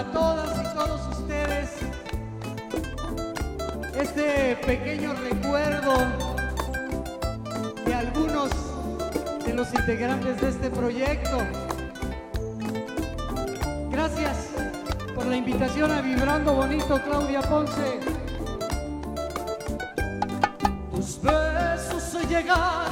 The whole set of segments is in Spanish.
Para todas y todos ustedes. Este pequeño recuerdo de algunos de los integrantes de este proyecto. Gracias por la invitación a Vibrando Bonito, Claudia Ponce. Tus besos se llegaron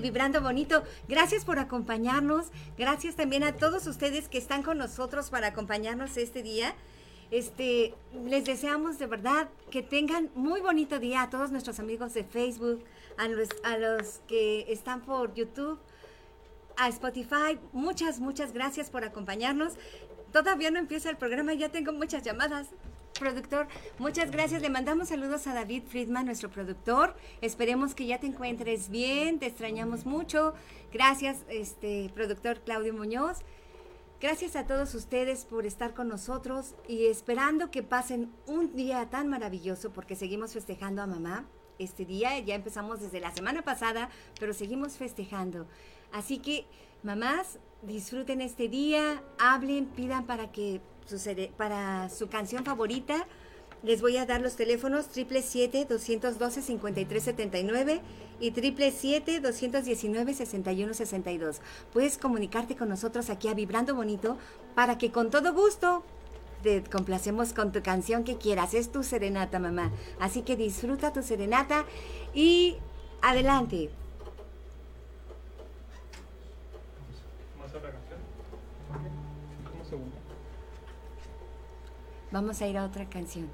Vibrando Bonito. Gracias por acompañarnos. Gracias también a todos ustedes que están con nosotros para acompañarnos este día. Este, les deseamos de verdad que tengan muy bonito día a todos nuestros amigos de Facebook, a los, a los que están por YouTube, a Spotify. Muchas, muchas gracias por acompañarnos. Todavía no empieza el programa, ya tengo muchas llamadas. Productor, muchas gracias. Le mandamos saludos a David Friedman, nuestro productor. Esperemos que ya te encuentres bien, te extrañamos mucho. Gracias, este productor Claudio Muñoz. Gracias a todos ustedes por estar con nosotros y esperando que pasen un día tan maravilloso porque seguimos festejando a mamá este día. Ya empezamos desde la semana pasada, pero seguimos festejando. Así que, mamás, disfruten este día, hablen, pidan para que para su canción favorita. Les voy a dar los teléfonos 777-212-5379 y 777-219-6162. Puedes comunicarte con nosotros aquí a Vibrando Bonito para que con todo gusto te complacemos con tu canción que quieras. Es tu serenata, mamá. Así que disfruta tu serenata y adelante. Como segunda. Vamos a ir a otra canción.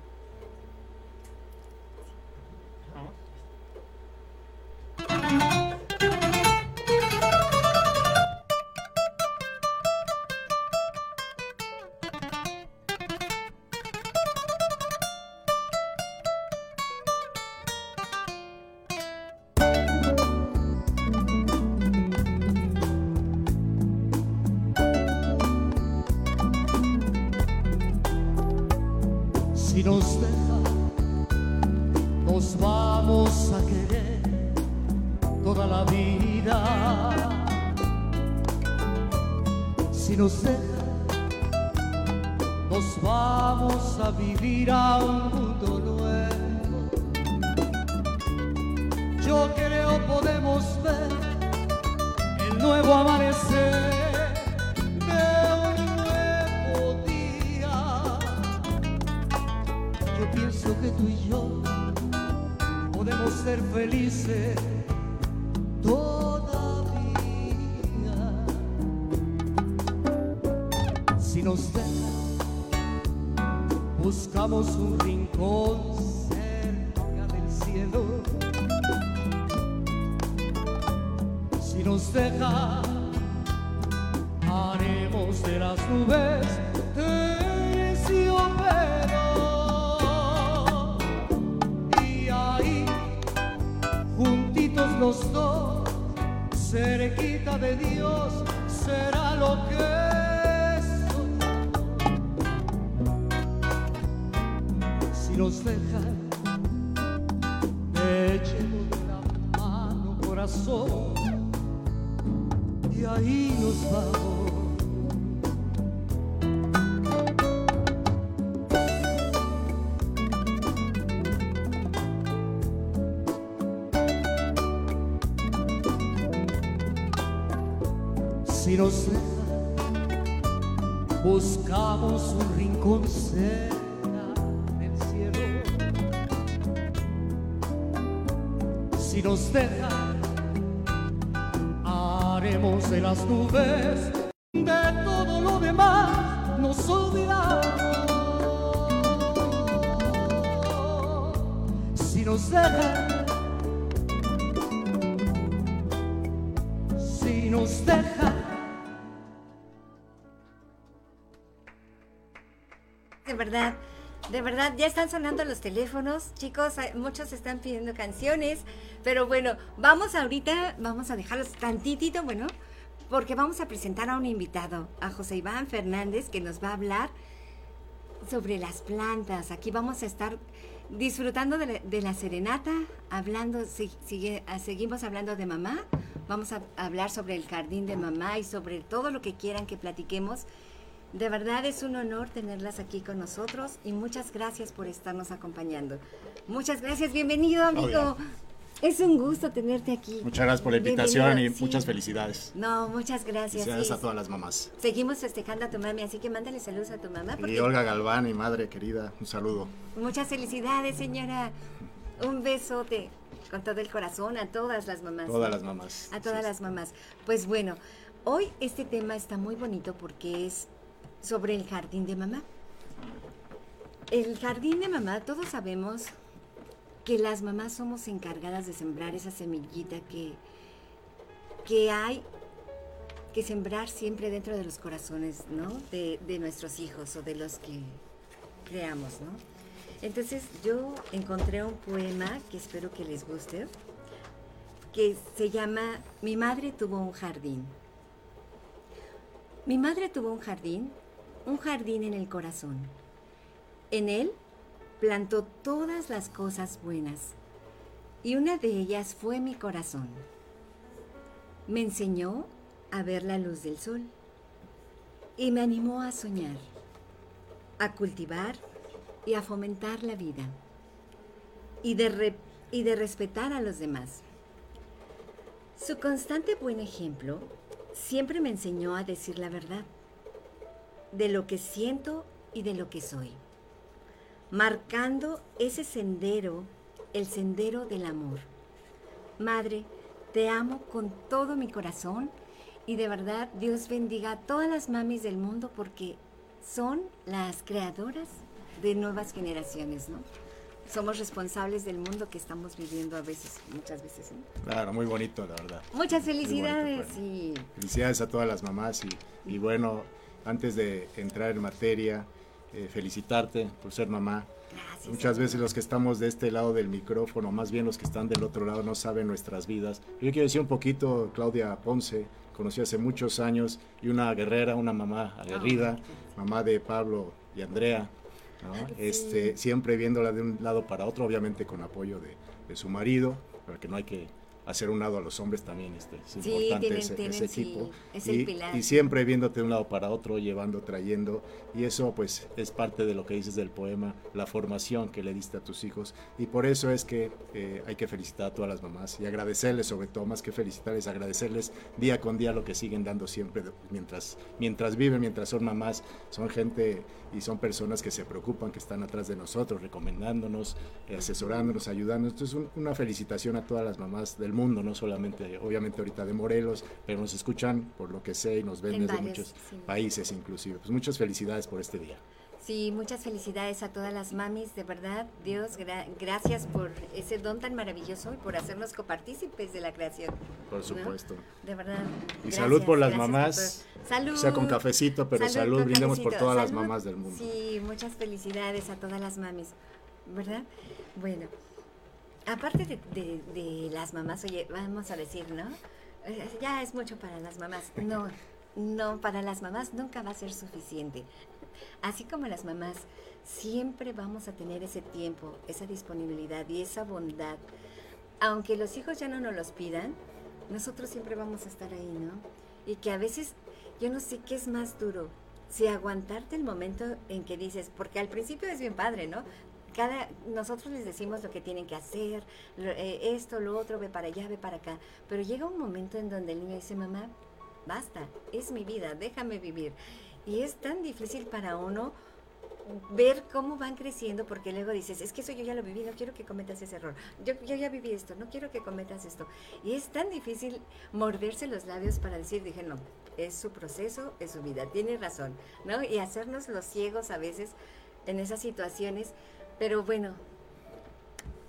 Ya están sonando los teléfonos, chicos, muchos están pidiendo canciones, pero bueno, vamos ahorita, vamos a dejarlos tantitito, bueno, porque vamos a presentar a un invitado, a José Iván Fernández, que nos va a hablar sobre las plantas. Aquí vamos a estar disfrutando de la, de la serenata, hablando, si- sigue- ah, seguimos hablando de mamá, vamos a hablar sobre el jardín de mamá y sobre todo lo que quieran que platiquemos. De verdad es un honor tenerlas aquí con nosotros y muchas gracias por estarnos acompañando. Muchas gracias, bienvenido amigo. Es un gusto tenerte aquí. Muchas gracias por la invitación y sí. muchas felicidades. No, muchas gracias. Felicidades sí. a todas las mamás. Seguimos festejando a tu mami, así que mándale saludos a tu mamá. Y Porque Olga Galván, mi madre querida, un saludo. Muchas felicidades, señora. Un besote con todo el corazón a todas las mamás. Todas las mamás. A todas Sí, las mamás. Pues bueno, hoy este tema está muy bonito porque es sobre el jardín de mamá. El jardín de mamá, todos sabemos que las mamás somos encargadas de sembrar esa semillita que, que hay que sembrar siempre dentro de los corazones, ¿no? De, de nuestros hijos o de los que creamos, ¿no? Entonces yo encontré un poema que espero que les guste, que se llama Mi madre tuvo un jardín. Mi madre tuvo un jardín, un jardín en el corazón. En él plantó todas las cosas buenas y una de ellas fue mi corazón. Me enseñó a ver la luz del sol y me animó a soñar, a cultivar y a fomentar la vida y de, y de respetar a los demás. Su constante buen ejemplo siempre me enseñó a decir la verdad, de lo que siento y de lo que soy, marcando ese sendero, el sendero del amor. Madre, te amo con todo mi corazón y de verdad Dios bendiga a todas las mamis del mundo porque son las creadoras de nuevas generaciones, ¿no? Somos responsables del mundo que estamos viviendo a veces, muchas veces. ¿no? Claro, muy bonito, la verdad. Muchas bonito, felicidades Fanny. y Felicidades a todas las mamás y, y bueno, antes de entrar en materia, eh, felicitarte por ser mamá. gracias. Muchas veces los que estamos de este lado del micrófono, más bien los que están del otro lado, no saben nuestras vidas. Yo quiero decir un poquito, Claudia Ponce, conocí hace muchos años, y una guerrera, una mamá aguerrida, mamá de Pablo y Andrea, ¿no? Sí. este, siempre viéndola de un lado para otro, obviamente con apoyo de, de su marido, porque no hay que hacer un lado a los hombres también, este, es Sí, importante tienen- ese, tienen, ese sí, equipo. es el y, pilar. y siempre viéndote de un lado para otro, llevando, trayendo, y eso pues es parte de lo que dices del poema, la formación que le diste a tus hijos, y por eso es que eh, hay que felicitar a todas las mamás y agradecerles sobre todo, más que felicitarles, agradecerles día con día lo que siguen dando siempre mientras, mientras viven, mientras son mamás, son gente y son personas que se preocupan, que están atrás de nosotros, recomendándonos, eh, asesorándonos, ayudándonos. Entonces, un- una felicitación a todas las mamás del mundo, no solamente, obviamente ahorita de Morelos, pero nos escuchan por lo que sé y nos ven En desde varios, muchos sí. países inclusive. Pues muchas felicidades por este día. Sí, muchas felicidades a todas las mamis, de verdad, Dios, gra- gracias por ese don tan maravilloso y por hacernos copartícipes de la creación. Por ¿no? supuesto. De verdad. Y gracias, salud por las mamás. Salud. sea con cafecito, pero salud, brindemos por todas las mamás del mundo. Sí, muchas felicidades a todas las mamis, ¿verdad? Bueno, aparte de, de- de las mamás, oye, vamos a decir, ¿no? Eh, Ya es mucho para las mamás. No, no, para las mamás nunca va a ser suficiente. Así como las mamás, siempre vamos a tener ese tiempo, esa disponibilidad y esa bondad. Aunque los hijos ya no nos los pidan, nosotros siempre vamos a estar ahí, ¿no? Y que a veces, yo no sé qué es más duro, si aguantarte el momento en que dices, porque al principio es bien padre, ¿no? Cada, nosotros les decimos lo que tienen que hacer, eh, esto, lo otro, ve para allá, ve para acá, pero llega un momento en donde el niño dice, mamá, basta, es mi vida, déjame vivir. Y es tan difícil para uno ver cómo van creciendo, porque luego dices, es que eso yo ya lo viví, no quiero que cometas ese error. Yo, yo ya viví esto, no quiero que cometas esto. Y es tan difícil morderse los labios para decir, dije, no, es su proceso, es su vida, tiene razón, ¿no? Y hacernos los ciegos a veces en esas situaciones, pero bueno,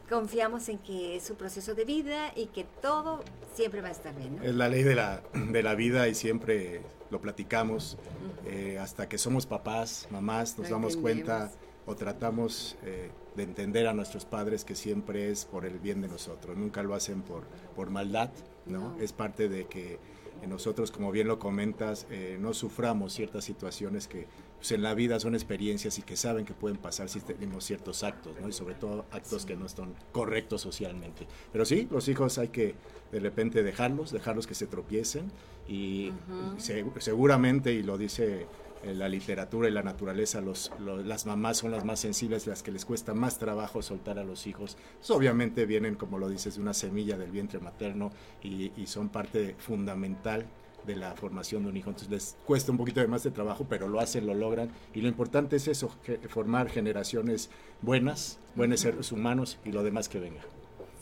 confiamos en que es su proceso de vida y que todo siempre va a estar bien, ¿no? Es la ley de la, de la vida y siempre lo platicamos. Eh, hasta que somos papás, mamás, nos Lo damos cuenta o tratamos eh, de entender a nuestros padres que siempre es por el bien de nosotros. Nunca lo hacen por, por maldad, ¿no? No. Es parte de que nosotros, como bien lo comentas, eh, no suframos ciertas situaciones que pues, en la vida son experiencias y que saben que pueden pasar si tenemos ciertos actos, ¿no? Y sobre todo actos que no están correctos socialmente. Pero sí, los hijos hay que de repente dejarlos, dejarlos que se tropiecen y Ujú. se- seguramente, y lo dice en la literatura y la naturaleza, los, lo- las mamás son las más sensibles, las que les cuesta más trabajo soltar a los hijos. Pues, obviamente vienen, como lo dices, de una semilla del vientre materno y, y son parte fundamental de la formación de un hijo. Entonces les cuesta un poquito de más de trabajo, pero lo hacen, lo logran. Y lo importante es eso, formar generaciones buenas, buenos seres humanos y lo demás que venga.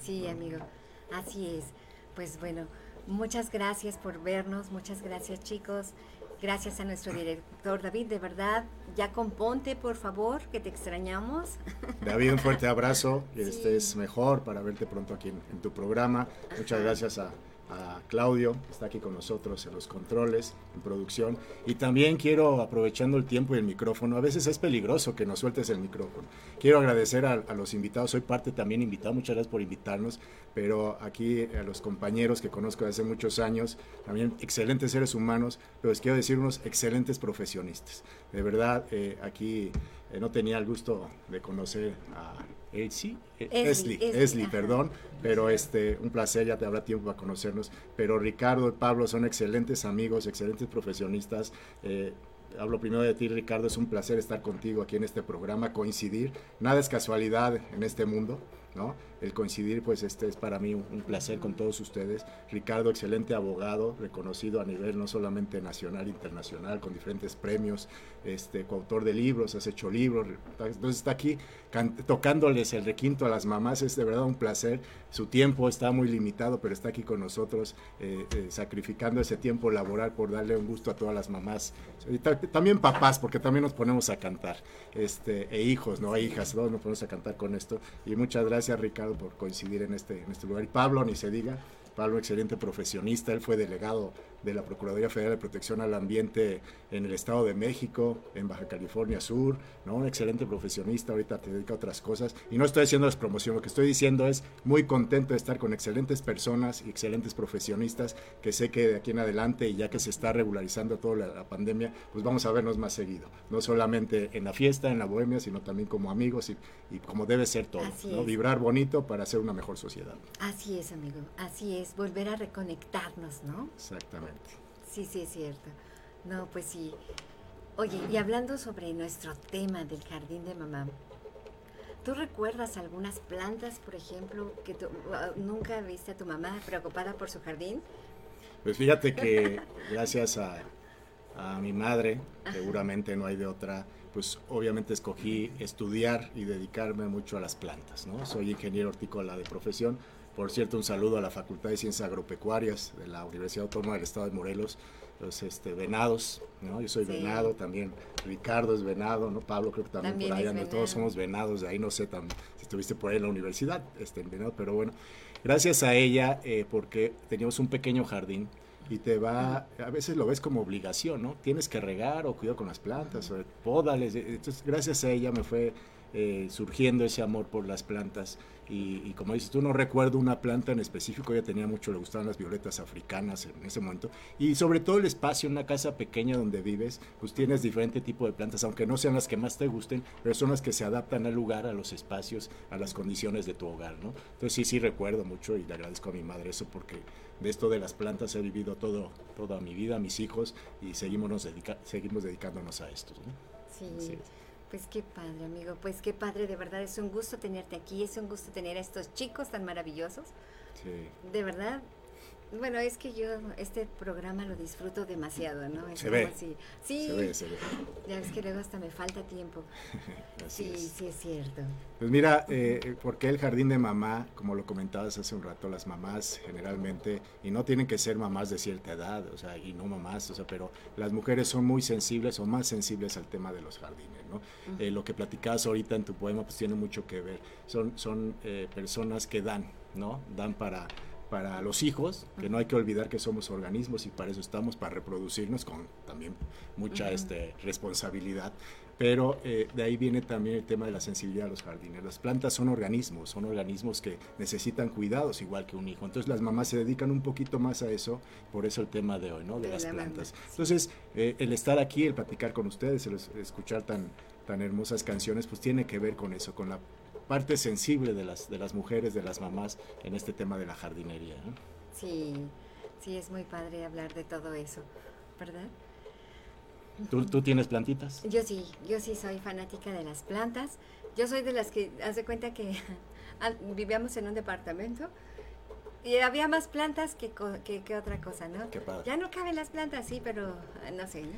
Sí, amigo, así es. Pues bueno, muchas gracias por vernos, muchas gracias chicos. Gracias a nuestro director David, de verdad, ya componte por favor, que te extrañamos. David, un fuerte abrazo, que Sí. estés mejor para verte pronto aquí en, en tu programa. Muchas gracias a, Claudio, está aquí con nosotros en los controles, en producción. Y también quiero, aprovechando el tiempo y el micrófono, a veces es peligroso que nos sueltes el micrófono. Quiero agradecer a, a los invitados, soy parte también invitado, muchas gracias por invitarnos, pero aquí a los compañeros que conozco desde hace muchos años, también excelentes seres humanos, pero les quiero decir unos excelentes profesionistas. De verdad, eh, aquí eh, no tenía el gusto de conocer a Elsie, eh, Esli, Esli, Esli, perdón, pero este, un placer, ya te habrá tiempo para conocernos, pero Ricardo y Pablo son excelentes amigos, excelentes profesionistas, eh, Hablo primero de ti, Ricardo. Es un placer estar contigo aquí en este programa, coincidir. Nada es casualidad en este mundo, ¿no? El coincidir, pues, este es para mí un, placer con todos ustedes. Ricardo, excelente abogado, reconocido a nivel no solamente nacional, internacional, con diferentes premios, este, coautor de libros, has hecho libros. Entonces está aquí tocándoles el requinto a las mamás. Es de verdad un placer. Su tiempo está muy limitado, pero está aquí con nosotros, eh, eh, sacrificando ese tiempo laboral por darle un gusto a todas las mamás. También papás, porque también nos ponemos a cantar, este, e hijos, ¿no? E hijas, ¿no? Nos ponemos a cantar con esto. Y muchas gracias, Por coincidir en este, en este lugar. Y Pablo, ni se diga, Pablo, excelente profesionista, él fue delegado de la Procuraduría Federal de Protección al Ambiente en el Estado de México, en Baja California Sur, ¿no? Un excelente profesionista, ahorita te dedica a otras cosas. Y no estoy haciendo las promociones, lo que estoy diciendo es muy contento de estar con excelentes personas y excelentes profesionistas, que sé que de aquí en adelante, y ya que se está regularizando toda la, la pandemia, pues vamos a vernos más seguido. No solamente en la fiesta, en la bohemia, sino también como amigos y, y como debe ser todo, ¿no? Vibrar bonito para hacer una mejor sociedad. Así es, amigo, así es, volver a reconectarnos, ¿no? Exactamente. Sí, sí, es cierto. No, pues sí. Oye, y hablando sobre nuestro tema del jardín de mamá, ¿tú recuerdas algunas plantas, por ejemplo, que tú, ah, nunca viste a tu mamá preocupada por su jardín? Pues fíjate que gracias a, a mi madre, seguramente no hay de otra, pues obviamente escogí estudiar y dedicarme mucho a las plantas, ¿no? Soy ingeniero hortícola de profesión. Por cierto, un saludo a la Facultad de Ciencias Agropecuarias de la Universidad Autónoma del Estado de Morelos, los este, venados, ¿no? Yo soy Sí. venado también, Ricardo es venado, ¿no? Pablo creo que también, También por ahí anda, venado. todos somos venados, de ahí no sé tam- si estuviste por ahí en la universidad, este, en venado, pero bueno, gracias a ella, eh, porque teníamos un pequeño jardín y te va, a veces lo ves como obligación, ¿no? Tienes que regar o cuidar con las plantas, o podales. eh, Entonces, gracias a ella me fue eh, surgiendo ese amor por las plantas. Y, y como dices tú, no recuerdo una planta en específico, ella tenía mucho, le gustaban las violetas africanas en ese momento. Y sobre todo el espacio, una casa pequeña donde vives, pues tienes diferente tipo de plantas, aunque no sean las que más te gusten, pero son las que se adaptan al lugar, a los espacios, a las condiciones de tu hogar, ¿no? Entonces sí, sí recuerdo mucho y le agradezco a mi madre eso porque de esto de las plantas he vivido todo, toda mi vida, mis hijos, y seguimos, nos dedica- seguimos dedicándonos a esto, ¿no? Sí, Sí. Pues qué padre, amigo, pues qué padre, de verdad es un gusto tenerte aquí, es un gusto tener a estos chicos tan maravillosos. Sí. De verdad, bueno, es que yo este programa lo disfruto demasiado, ¿no? Es Se como ve. sí, Se ve, se ve. ya ves que luego hasta me falta tiempo. Así Sí, es. sí es cierto. Pues mira, eh, porque el jardín de mamá, como lo comentabas hace un rato, las mamás generalmente, y no tienen que ser mamás de cierta edad, o sea, y no mamás, o sea, pero las mujeres son muy sensibles o más sensibles al tema de los jardines, ¿no? Eh, lo que platicabas ahorita en tu poema, pues tiene mucho que ver. Son, son eh, personas que dan, ¿no? Dan para para los hijos, que no hay que olvidar que somos organismos y para eso estamos, para reproducirnos con también mucha este, responsabilidad. Pero eh, de ahí viene también el tema de la sensibilidad a los jardines. Las plantas son organismos, son organismos que necesitan cuidados igual que un hijo. Entonces las mamás se dedican un poquito más a eso, por eso el tema de hoy, ¿no? De De las la plantas. sí. Entonces, eh, el estar aquí, el platicar con ustedes, el es- escuchar tan, tan hermosas canciones, pues tiene que ver con eso, con la parte sensible de las, de las mujeres, de las mamás en este tema de la jardinería. ¿no? Sí, sí es muy padre hablar de todo eso, ¿verdad? ¿Tú, tú tienes plantitas? Yo sí, yo sí soy fanática de las plantas. Yo soy de las que, haz de cuenta que vivíamos en un departamento y había más plantas que, que, que otra cosa, ¿no? Qué padre. Ya no caben las plantas, sí, pero eh, no sé, ¿no?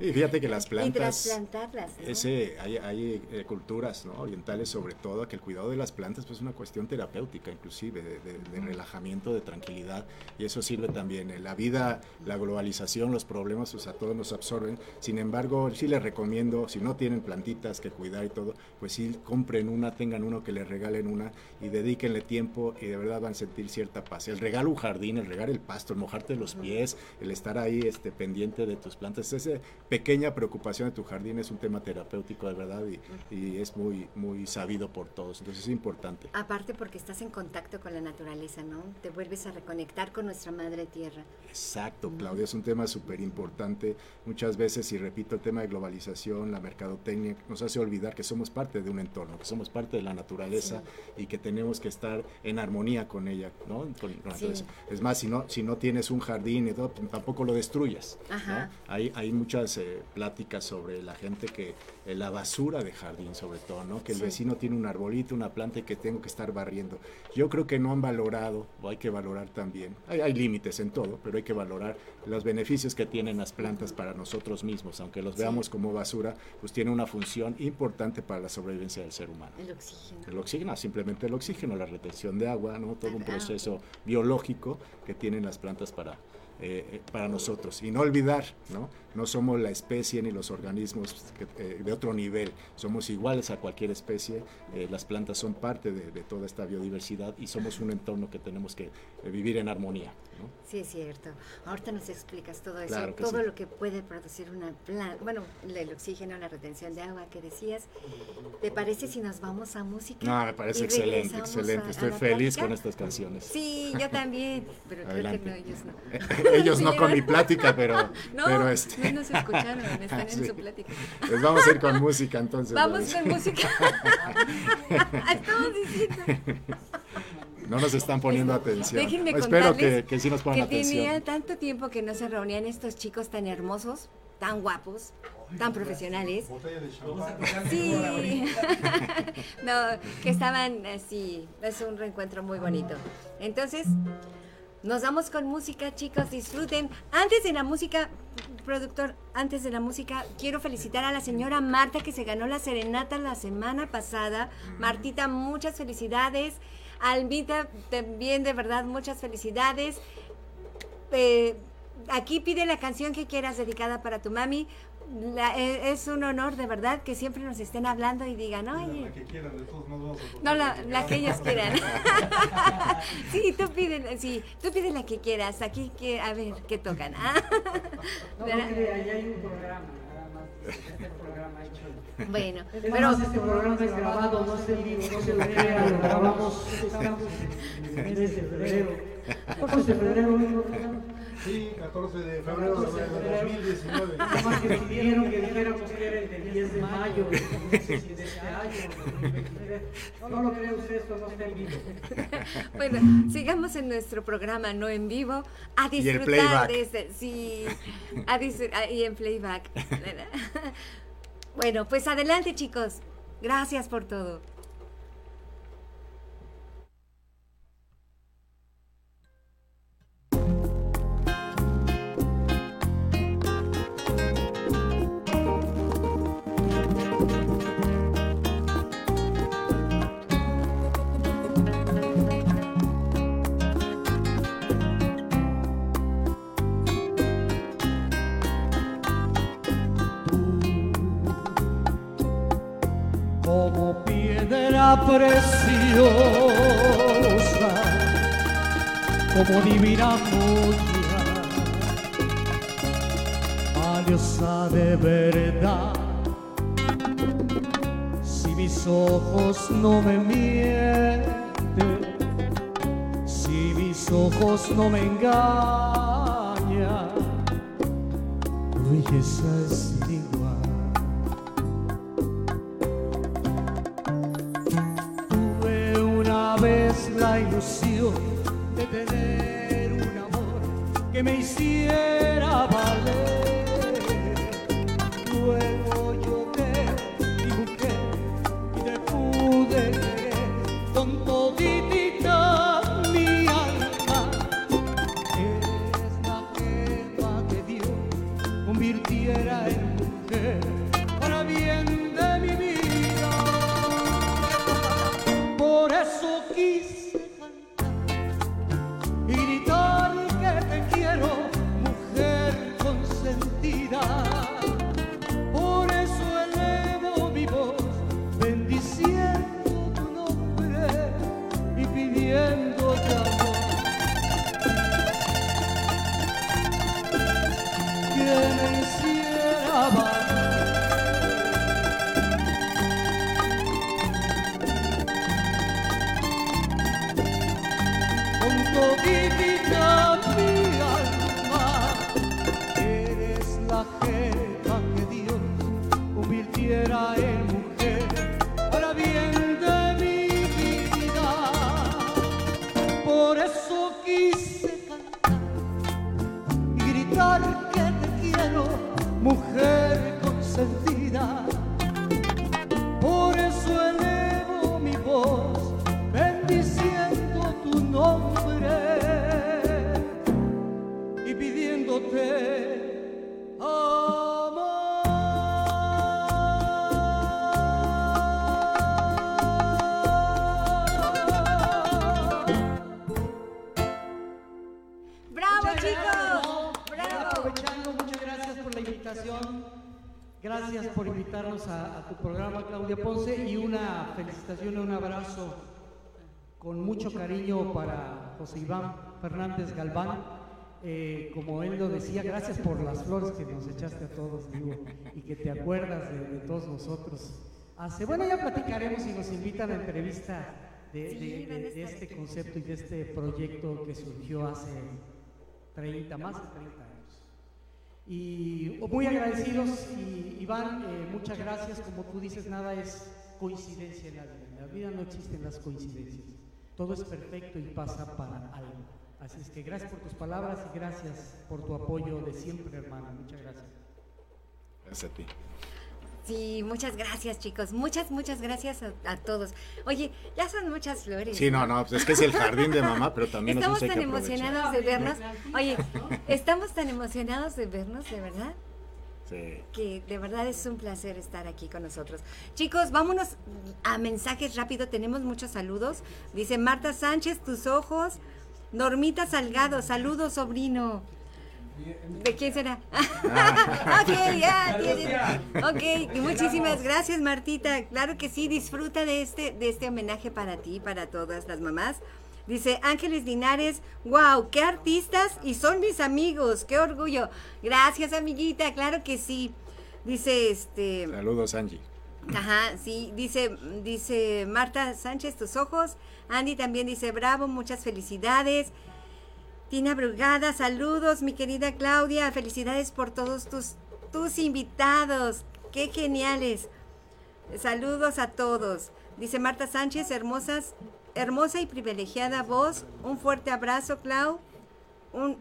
Y fíjate que las y plantas... trasplantarlas, ¿no? Ese, hay, hay, eh, culturas ¿no? orientales sobre todo que el cuidado de las plantas pues, es una cuestión terapéutica inclusive, de, de- de relajamiento, de tranquilidad y eso sirve también. En la vida, la globalización, los problemas pues, a todos nos absorben. Sin embargo, sí les recomiendo, si no tienen plantitas que cuidar y todo, pues sí compren una, tengan uno que les regalen una y dedíquenle tiempo y de verdad van a sentir cierta paz. El regalo un jardín, el regar el pasto, el mojarte los pies, el estar ahí este, pendiente de tus plantas, esa pequeña preocupación de tu jardín es un tema terapéutico de verdad y, y es muy, muy sabido por todos. Entonces es importante. Aparte porque estás en contacto con la naturaleza, ¿no? Te vuelves a reconectar con nuestra madre tierra. Exacto, Claudia, es un tema súper importante. Muchas veces, y repito, el tema de globalización, la mercadotecnia, nos hace olvidar que somos parte de un entorno, que somos parte de la naturaleza y que tenemos que estar en armonía con ella, Es más, si no, si no tienes un jardín y todo, tampoco lo destruyas. Hay, hay muchas eh, pláticas sobre la gente que la basura de jardín, sobre todo, ¿no? Que el Sí. vecino tiene un arbolito, una planta y que tengo que estar barriendo. Yo creo que no han valorado, o hay que valorar también. Hay, hay límites en todo, pero hay que valorar los beneficios que tienen las plantas para nosotros mismos, aunque los Sí. veamos como basura, pues tiene una función importante para la sobrevivencia del ser humano. El oxígeno. El oxígeno, simplemente el oxígeno, la retención de agua, ¿no? todo un proceso biológico que tienen las plantas para, eh, eh, para nosotros. Y no olvidar, ¿no? No somos la especie ni los organismos que, eh, de otro nivel, somos iguales a cualquier especie, eh, las plantas son parte de, de toda esta biodiversidad y somos un entorno que tenemos que eh, vivir en armonía. ¿no? Sí, es cierto. Ahorita nos explicas todo eso, Claro todo sí. lo que puede producir una planta. Bueno, el oxígeno, la retención de agua que decías. ¿Te parece si nos vamos a música? No, me parece excelente, excelente. a- Estoy feliz plática? con estas canciones. Sí, yo también, pero creo que no, ellos no. Ellos no con mi plática, pero, No, pero este, no nos escucharon, están Sí. en su plática. les vamos a ir con música entonces. Vamos con música. Estamos diciendo. No nos están poniendo atención. Déjenme Espero que, que sí nos pongan que tenía atención. tanto tiempo que no se reunían estos chicos tan hermosos, tan guapos, tan profesionales. Sí. no, que estaban así. Es un reencuentro muy bonito. Entonces, nos vamos con música, chicos, disfruten. Antes de la música, productor, antes de la música, quiero felicitar a la señora Marta que se ganó la serenata la semana pasada. Martita, muchas felicidades. Almita, también de verdad, muchas felicidades. Eh, aquí pide la canción que quieras dedicada para tu mami. La- eh, es un honor de verdad que siempre nos estén hablando y digan, oye, que quieran, de todos modos no, la, que la que ellos quieran. sí, tú pide, sí, tú pide la que quieras. Aquí, que, a ver, ¿qué tocan? Ah, No, no crea, ya hay un programa, nada más. Este programa hecho. Bueno, Es pero más, este programa es grabado, no es en vivo, no se crea, lo grabamos, estamos en el mes de febrero. ¿Cuánto de febrero? Sí, 14 de febrero de 2019. Nada más que nos pidieron que dijéramos que era el 10 de mayo, de este año. No lo cree usted, esto no está en vivo. bueno, sigamos en nuestro programa, no en vivo, a disfrutar de este, sí, a dis- a- y en playback. bueno, pues adelante chicos, gracias por todo. Preciosa, como divina joya, valiosa de verdad. Si mis ojos no me mienten, si mis ojos no me engañan, belleza es sin la ilusión de tener un amor que me hiciera mucho cariño para José Iván Fernández Galván. Eh, como él lo decía, gracias por las flores que nos echaste a todos, digo, y que te acuerdas de, de todos nosotros. Hace, bueno, ya platicaremos y nos invitan a entrevista de, este concepto y de este proyecto que surgió hace 30, más de 30 años. Y muy agradecidos, y Iván, eh, muchas gracias. Como tú dices, nada es coincidencia en la vida. En la vida no existen las coincidencias. Todo es perfecto y pasa para algo. Así es que gracias por tus palabras y gracias por tu apoyo de siempre, hermano. Muchas gracias. Gracias a ti. Sí, muchas gracias, chicos. Muchas, muchas gracias a, a todos. Oye, ya son muchas flores. Sí, no, no, pues es que es el jardín de mamá, pero también Estamos nos tan emocionados de vernos. Oye, estamos tan emocionados de vernos, de verdad, Sí. que de verdad es un placer estar aquí con nosotros. Chicos, vámonos a mensajes rápido. Tenemos muchos saludos. Dice Marta Sánchez, tus ojos. Normita Salgado, saludos, sobrino. ¿De quién será? ok, ya, tiene- Ok, muchísimas gracias, Martita. Claro que sí, disfruta de este, de este homenaje para ti, para todas las mamás. Dice Ángeles Linares, wow, qué artistas y son mis amigos, qué orgullo. Gracias, amiguita, claro que sí. Dice este. Saludos, Angie. Ajá, sí, dice, dice Marta Sánchez, tus ojos. Andy también dice, bravo, muchas felicidades. Tina Brugada, saludos, mi querida Claudia, felicidades por todos tus, tus invitados, qué geniales. Saludos a todos. Dice Marta Sánchez, hermosas, hermosa y privilegiada voz. Un fuerte abrazo, Clau. Un,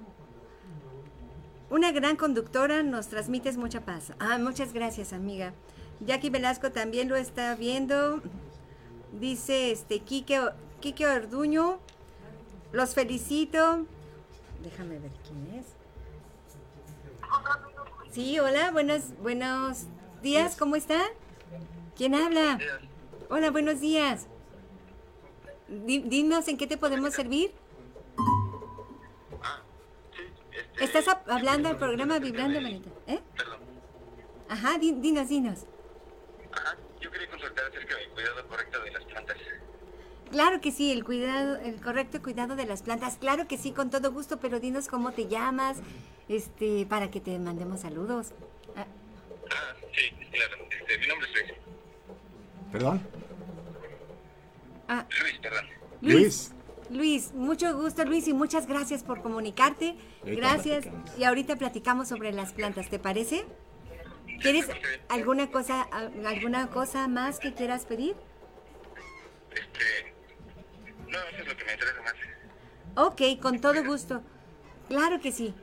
una gran conductora, nos transmites mucha paz. Ah, muchas gracias, amiga. Jackie Velasco también lo está viendo. Dice este Quique, Quique Orduño. Los felicito. Déjame ver quién es. Sí, hola, buenos, buenos días, ¿cómo está? ¿Quién habla? Hola, buenos días. Di- Dinos en qué te podemos servir. Este, Estás hab- hablando al programa Vibrando Manita. ¿Eh? Perdón. Ajá, di- dinos, dinos. Ajá, yo quería consultar acerca del cuidado correcto de las plantas. Claro que sí, el cuidado, el correcto cuidado de las plantas, claro que sí, con todo gusto, pero dinos cómo te llamas, este, para que te mandemos saludos. Ah, Ah, sí, claro. Este, mi nombre es Luis. ¿Perdón? Ah, Luis, perdón. Luis. Luis. Mucho gusto Luis y muchas gracias por comunicarte. Ahorita Gracias. platicamos. Y ahorita platicamos sobre las plantas, ¿te parece? ¿Quieres alguna cosa, al- alguna cosa más que quieras pedir? Este, no, eso es lo que me interesa más. Ok, con todo gusto. Claro que sí.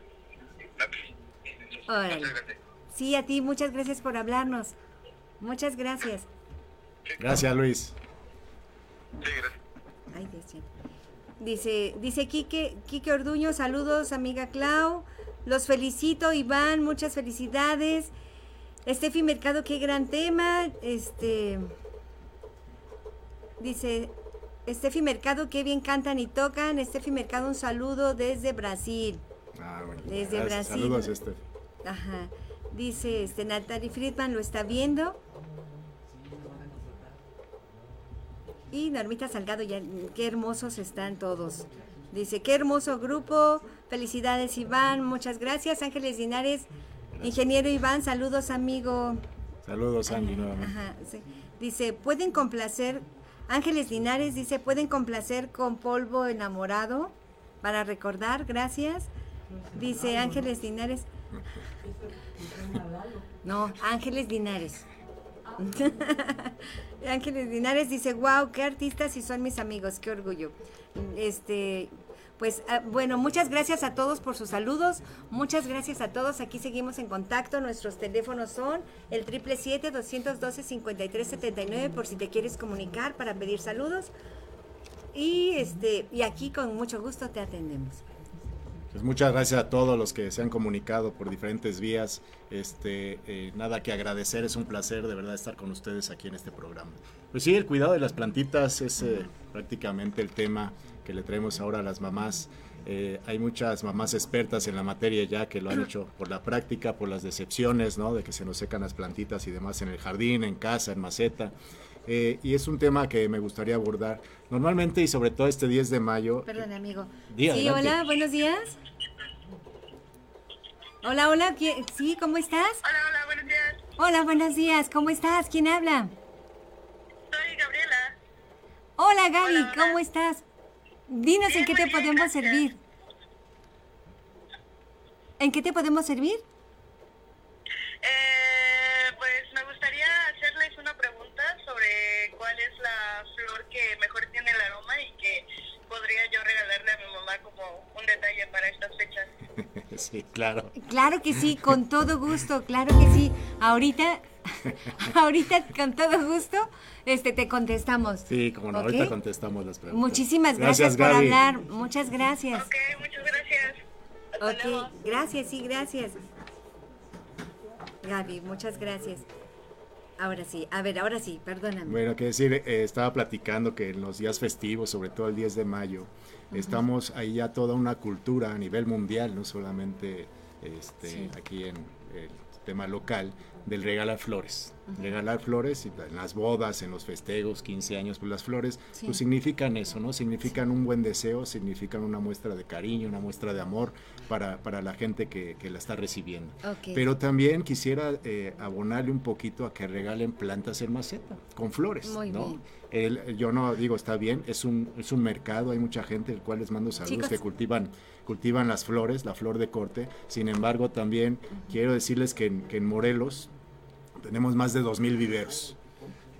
Ok. Órale. Muchas gracias. Sí, a ti, muchas gracias por hablarnos. Muchas gracias. Gracias, Luis. Sí, gracias. Ay, Dios mío. Dice, dice Quique, Quique Orduño, saludos, amiga Clau. Los felicito, Iván, muchas felicidades. Estefi Mercado, qué gran tema. Este dice Estefi Mercado, qué bien cantan y tocan. Estefi Mercado, un saludo desde Brasil. Ah, bueno. Desde Gracias. Brasil. Saludos, Steph. Ajá. Dice este Natalie Friedman lo está viendo. Y Normita Salgado, ya, qué hermosos están todos. Dice, qué hermoso grupo. Felicidades, Iván. Muchas gracias. Ángeles Linares, ingeniero Iván, saludos, amigo. Saludos, Angie, nuevamente. Ajá, sí. Dice, pueden complacer, Ángeles Linares dice, pueden complacer con polvo enamorado para recordar, gracias. Dice Ángeles Linares. No, Ángeles Linares. Ángeles Linares dice, wow, qué artistas y son mis amigos, qué orgullo. Este, pues ah, bueno, muchas gracias a todos por sus saludos, muchas gracias a todos, aquí seguimos en contacto, nuestros teléfonos son el 777-212-5379 por si te quieres comunicar para pedir saludos y este y aquí con mucho gusto te atendemos. Pues muchas gracias a todos los que se han comunicado por diferentes vías. Este, eh, nada que agradecer, es un placer de verdad estar con ustedes aquí en este programa. Pues sí, el cuidado de las plantitas es eh, prácticamente el tema que le traemos ahora a las mamás. Eh, hay muchas mamás expertas en la materia ya que lo han hecho por la práctica, por las decepciones, ¿no? De que se nos secan las plantitas y demás en el jardín, en casa, en maceta. Eh, y es un tema que me gustaría abordar. Normalmente y sobre todo este 10 de mayo. Perdón, amigo. Di, sí, adelante. hola, buenos días. Hola, hola, ¿qui- sí, ¿cómo estás? Hola, hola, buenos días. Hola, buenos días, ¿cómo estás? ¿Quién habla? Soy Gabriela. Hola, Gaby, Hola, hola. ¿cómo estás? Dinos en qué te podemos servir. ¿En qué te podemos servir? Eh, pues me gustaría hacerles una pregunta sobre cuál es la flor que mejor tiene el aroma y que podría yo regalarle a mi mamá como un detalle para estas fechas. sí, claro. Claro que sí, con todo gusto, claro que sí. Ahorita, ahorita con todo gusto, este te contestamos. Sí, como no, ahorita contestamos las preguntas. Muchísimas gracias, por hablar. Muchas gracias. Ok, muchas gracias. Hasta Ok, luego. gracias, sí, gracias. Gaby, muchas gracias. Ahora sí, a ver, ahora sí, perdóname. Bueno, que decir, eh, estaba platicando que en los días festivos, sobre todo el 10 de mayo, estamos ahí ya toda una cultura a nivel mundial, no solamente este, Sí. aquí en el tema local, del regalar flores. Regalar flores y en las bodas, en los festejos, 15 años, pues las flores Sí. pues significan eso, ¿no? Significan un buen deseo, significan una muestra de cariño, una muestra de amor para, para la gente que, que la está recibiendo. Ok. Pero también quisiera eh, abonarle un poquito a que regalen plantas en maceta, con flores, Muy ¿no? bien. El- yo no digo está bien, es un, es un mercado, hay mucha gente, el cual les mando saludos, Chicos. que cultivan, cultivan las flores, la flor de corte. Sin embargo, también quiero decirles que en, que en Morelos tenemos más de 2.000 viveros.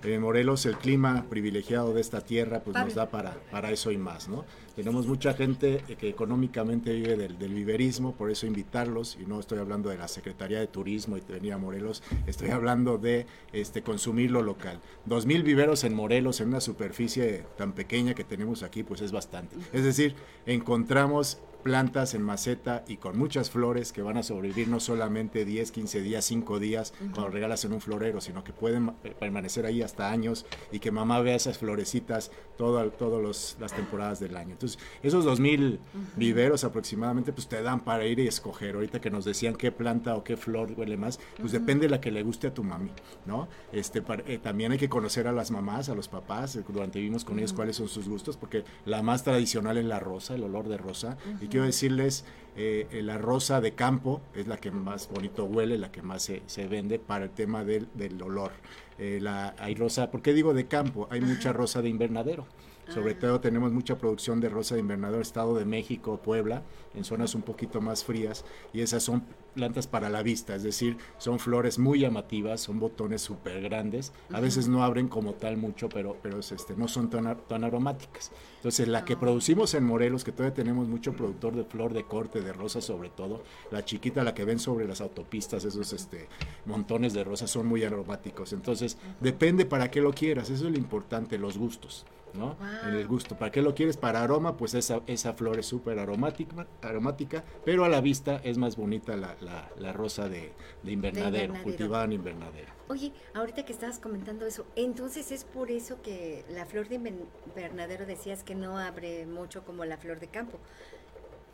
En Morelos el clima privilegiado de esta tierra pues nos da para, para eso y más, ¿no? Tenemos mucha gente que económicamente vive del, del viverismo, por eso invitarlos, y no estoy hablando de la Secretaría de Turismo y de venir a Morelos, estoy hablando de este, consumir lo local. 2.000 viveros en Morelos, en una superficie tan pequeña que tenemos aquí, pues es bastante. Es decir, encontramos plantas en maceta y con muchas flores que van a sobrevivir no solamente 10, 15 días, 5 días cuando regalas en un florero, sino que pueden ma- permanecer ahí hasta años y que mamá vea esas florecitas todas todas las temporadas del año. Entonces, esos 2000 viveros aproximadamente pues te dan para ir y escoger. Ahorita que nos decían qué planta o qué flor huele más, pues depende de la que le guste a tu mami, ¿no? Este par- eh, también hay que conocer a las mamás, a los papás, eh, durante vivimos con ellos cuáles son sus gustos, porque la más tradicional es la rosa, el olor de rosa. Y quiero decirles, eh, eh, la rosa de campo es la que más bonito huele, la que más se, se vende para el tema del, del olor. Eh, la, hay rosa, ¿por qué digo de campo? Hay mucha rosa de invernadero. Sobre todo tenemos mucha producción de rosa de invernadero, Estado de México, Puebla, en zonas un poquito más frías, y esas son plantas para la vista, es decir, son flores muy llamativas, son botones súper grandes, a veces no abren como tal mucho, pero, pero es, este, no son tan, tan aromáticas. Entonces, la que producimos en Morelos, que todavía tenemos mucho productor de flor de corte, de rosa sobre todo, la chiquita, la que ven sobre las autopistas, esos este, montones de rosas son muy aromáticos. Entonces, depende para qué lo quieras, eso es lo importante, los gustos. ¿no? En el gusto. ¿Para qué lo quieres? Para aroma, pues esa, esa flor es súper aromática, aromática, pero a la vista es más bonita la, la, la rosa de, de invernadero, invernadero. cultivada en invernadero. Oye, ahorita que estabas comentando eso, entonces es por eso que la flor de invernadero decías que no abre mucho como la flor de campo.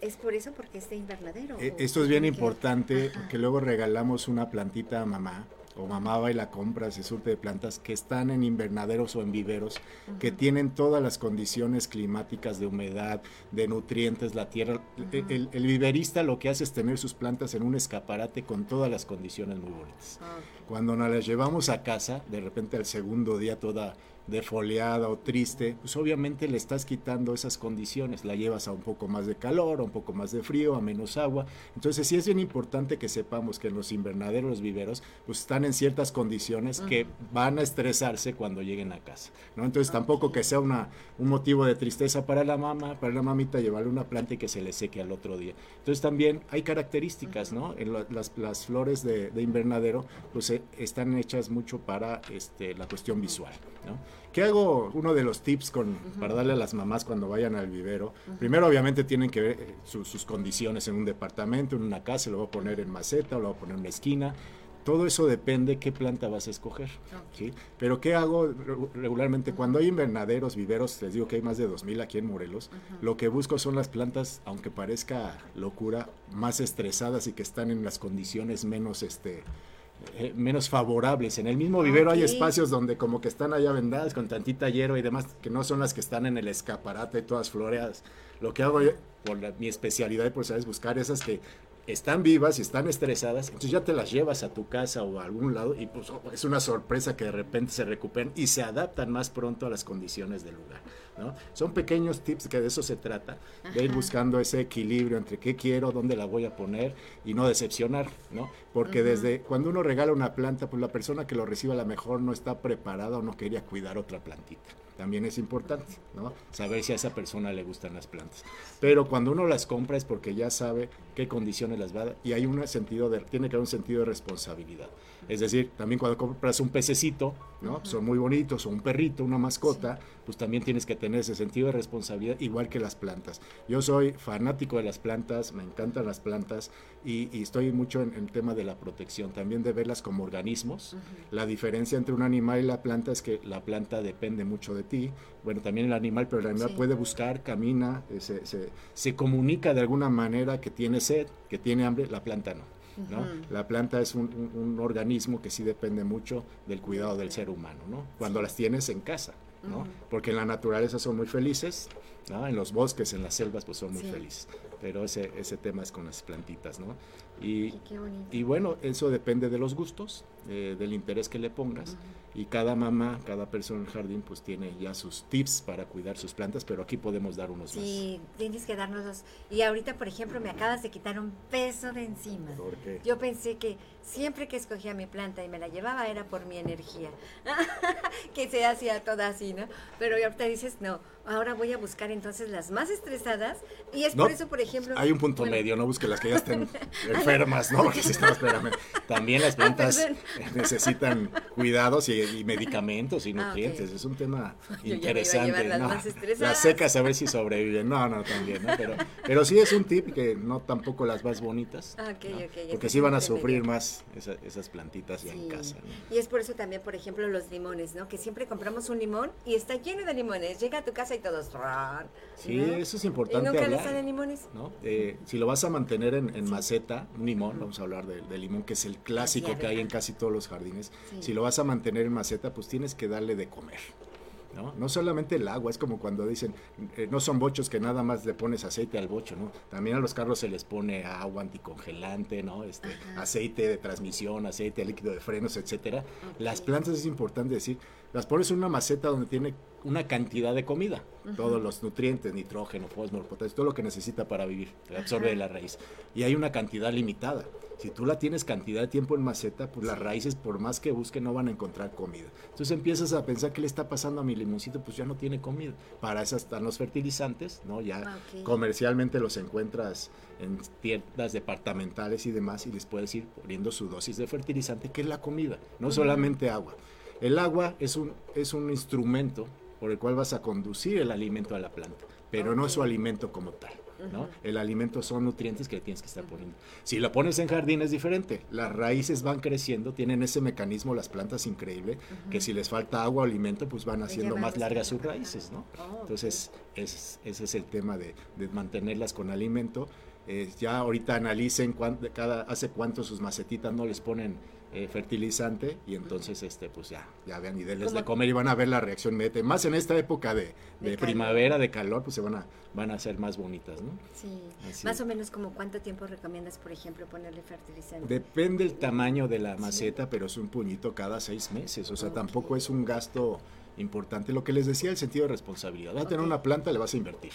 ¿Es por eso porque es de invernadero? Eh, o Esto es bien importante porque luego regalamos una plantita a mamá o mamá va y la compra, se surte de plantas que están en invernaderos o en viveros, que tienen todas las condiciones climáticas de humedad, de nutrientes, la tierra. El- el, el viverista lo que hace es tener sus plantas en un escaparate con todas las condiciones muy bonitas. Cuando nos las llevamos a casa, de repente al segundo día toda defoliada o triste, pues obviamente le estás quitando esas condiciones, la llevas a un poco más de calor, a un poco más de frío, a menos agua. Entonces sí es bien importante que sepamos que en los invernaderos, los viveros, pues están en ciertas condiciones que van a estresarse cuando lleguen a casa, ¿no? Entonces tampoco que sea una, un motivo de tristeza para la mamá, para la mamita llevarle una planta y que se le seque al otro día. Entonces también hay características, ¿no? En la- las, las flores de, de invernadero, pues eh, están hechas mucho para este, la cuestión visual. ¿No? ¿Qué hago? Uno de los tips con, para darle a las mamás cuando vayan al vivero. Primero, obviamente, tienen que ver eh, su- sus condiciones en un departamento, en una casa, lo voy a poner en maceta o lo voy a poner en una esquina. Todo eso depende qué planta vas a escoger. ¿sí? Pero ¿qué hago re- regularmente? Cuando hay invernaderos, viveros, les digo que hay más de 2.000 aquí en Morelos, lo que busco son las plantas, aunque parezca locura, más estresadas y que están en las condiciones menos... Este, eh, menos favorables. En el mismo vivero hay espacios donde como que están allá vendadas con tantita hierba y demás, que no son las que están en el escaparate todas floreadas. Lo que hago yo, por la- mi especialidad, pues, es buscar esas que están vivas y están estresadas, entonces ya te las llevas a tu casa o a algún lado y pues oh, es una sorpresa que de repente se recuperen y se adaptan más pronto a las condiciones del lugar. ¿No? Son pequeños tips que de eso se trata, de ir buscando ese equilibrio entre qué quiero, dónde la voy a poner y no decepcionar, ¿no? Porque desde cuando uno regala una planta, pues la persona que lo recibe a lo mejor no está preparada o no quería cuidar otra plantita. También es importante, ¿no? Saber si a esa persona le gustan las plantas. Pero cuando uno las compra es porque ya sabe qué condiciones las va a dar y hay un sentido de, tiene que haber un sentido de responsabilidad. Es decir, también cuando compras un pececito, ¿no? Son muy bonitos, o un perrito, una mascota, pues también tienes que tener ese sentido de responsabilidad, igual que las plantas. Yo soy fanático de las plantas, me encantan las plantas y, y estoy mucho en el tema de la protección, también de verlas como organismos. La diferencia entre un animal y la planta es que la planta depende mucho de ti, bueno, también el animal, pero el animal Sí. puede buscar, camina, eh, se, se- se comunica de alguna manera que tiene sed, que tiene hambre, la planta no. ¿No? La planta es un, un- un organismo que sí depende mucho del cuidado del ser humano, ¿no? Cuando las tienes en casa, ¿no? Porque en la naturaleza son muy felices, ¿no? En los bosques, en las selvas, pues son muy Sí. felices. Pero ese, ese tema es con las plantitas, ¿no? Y bueno, eso depende de los gustos, eh, del interés que le pongas. Y cada mamá, cada persona en el jardín, pues tiene ya sus tips para cuidar sus plantas, pero aquí podemos dar unos Sí, tienes que darnos Y ahorita, por ejemplo, me acabas de quitar un peso de encima. más. Porque Yo pensé que siempre que escogía mi planta y me la llevaba era por mi energía, que se hacía toda así, ¿no? Pero ahorita dices, no, ahora voy a buscar entonces las más estresadas y es No, por eso, por ejemplo... hay un punto bueno, medio, no busque las que ya estén enfermas, ¿no? Porque sí, no, espérame. También las plantas perdón. necesitan cuidados y, y medicamentos y Ah, ok. nutrientes. Es un tema Yo interesante. las ¿no? Las secas a ver si sobreviven. No, no, también, ¿no? Pero, pero sí es un tip que no tampoco las más bonitas. Ah, ok, ¿no? ok, ya Porque sí van a medio. sufrir más esa- esas plantitas ya en Sí. casa. ¿no? Y es por eso también, por ejemplo, los limones, ¿no? Que siempre compramos un limón y está lleno de limones. Llega a tu casa y todos... Sí, eso es ¿Y importante. nunca les hablar. salen limones? Eh, si lo vas a mantener en, en maceta, un limón, vamos a hablar del del limón, que es el clásico que hay en casi todos los jardines. Sí. Si lo vas a mantener en maceta, pues tienes que darle de comer. ¿no? No solamente el agua, es como cuando dicen, eh, no son bochos que nada más le pones aceite al bocho, ¿no? También a los carros se les pone agua anticongelante, ¿no? Este, Ajá. aceite de transmisión, aceite líquido de frenos, etcétera. Las plantas es importante decir, las pones en una maceta donde tiene una cantidad de comida, todos los nutrientes, nitrógeno, fósforo, potasio, todo lo que necesita para vivir, absorbe de la raíz. Y hay una cantidad limitada. Si tú la tienes cantidad de tiempo en maceta, pues las raíces, por más que busquen, no van a encontrar comida. Entonces empiezas a pensar qué le está pasando a mi limoncito, pues ya no tiene comida. Para eso están los fertilizantes, ¿no? Ya Ah, comercialmente los encuentras en tiendas departamentales y demás y les puedes ir poniendo su dosis de fertilizante, que es la comida, no solamente agua. El agua es un, es un instrumento por el cual vas a conducir el alimento a la planta, pero no es su alimento como tal. ¿No? El alimento son nutrientes que tienes que estar poniendo. Si lo pones en jardín es diferente. Las raíces van creciendo, tienen ese mecanismo las plantas increíble, que si les falta agua o alimento, pues van haciendo más largas sus raíces, ¿no? Oh. Entonces, es- ese es el tema de, de mantenerlas con alimento. Eh, ya ahorita analicen cuán- de cada, hace cuánto sus macetitas no les ponen eh, fertilizante y entonces este pues ya ya vean y denles de comer y van a ver la reacción inmediata. Más en esta época de, De de calor. primavera, de calor, pues se van a van a ser más bonitas, ¿no? Sí. Así Más o menos como cuánto tiempo recomiendas, por ejemplo, ponerle fertilizante. Depende el tamaño de la maceta, pero es un puñito cada seis meses. O sea, tampoco es un gasto importante. Lo que les decía, el sentido de responsabilidad. Vas a tener una planta, le vas a invertir,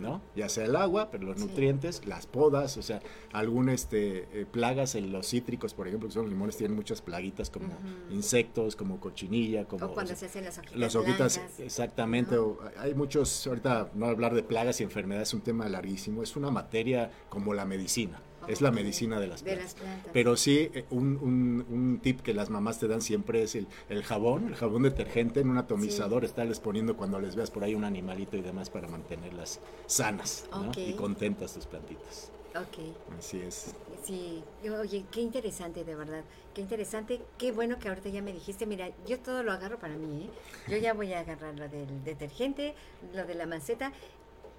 ¿no? Ya sea el agua, pero los Sí. nutrientes, las podas, o sea, algún este, eh, plagas en los cítricos, por ejemplo, que son los limones, tienen muchas plaguitas como insectos, como cochinilla, como... o cuando o se hacen las hojitas las hojitas, blancas. exactamente. ¿no? o- hay muchos, ahorita no hablar de plagas y enfermedades es un tema larguísimo. Es una materia como la medicina. Es la medicina de las De plantas. las plantas. Pero sí, eh, un, un- un tip que las mamás te dan siempre es el, el jabón, el jabón detergente en un atomizador, estarles poniendo cuando les veas por ahí un animalito y demás para mantenerlas sanas y contentas tus plantitas. Ok. Así es. Sí, oye, qué interesante, de verdad. Qué interesante. Qué bueno que ahorita ya me dijiste. Mira, yo todo lo agarro para mí, ¿eh? Yo ya voy a agarrar lo del detergente, lo de la maceta.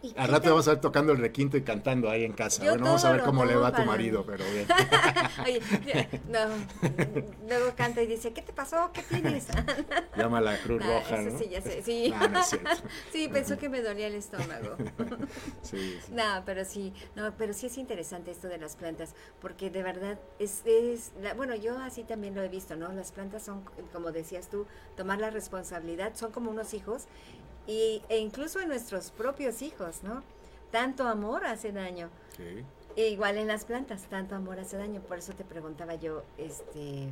Y Al rato vamos a ver tocando el requinto y cantando ahí en casa. Bueno, vamos a ver cómo le va a tu marido, pero bien. Oye, no. Luego canta y dice, ¿qué te pasó? ¿Qué tienes? Llama a la Cruz Ah, Roja, eso ¿no? sí, ya sé, sí. No, no es cierto. Sí, pensó que me dolía el estómago. Sí, sí. No, pero sí, no, pero sí es interesante esto de las plantas, porque de verdad es, es la- bueno, yo así también lo he visto, ¿no? Las plantas son, como decías tú, tomar la responsabilidad, son como unos hijos, y, e incluso en nuestros propios hijos, ¿no? Tanto amor hace daño. Sí. E igual en las plantas, tanto amor hace daño. Por eso te preguntaba yo, este,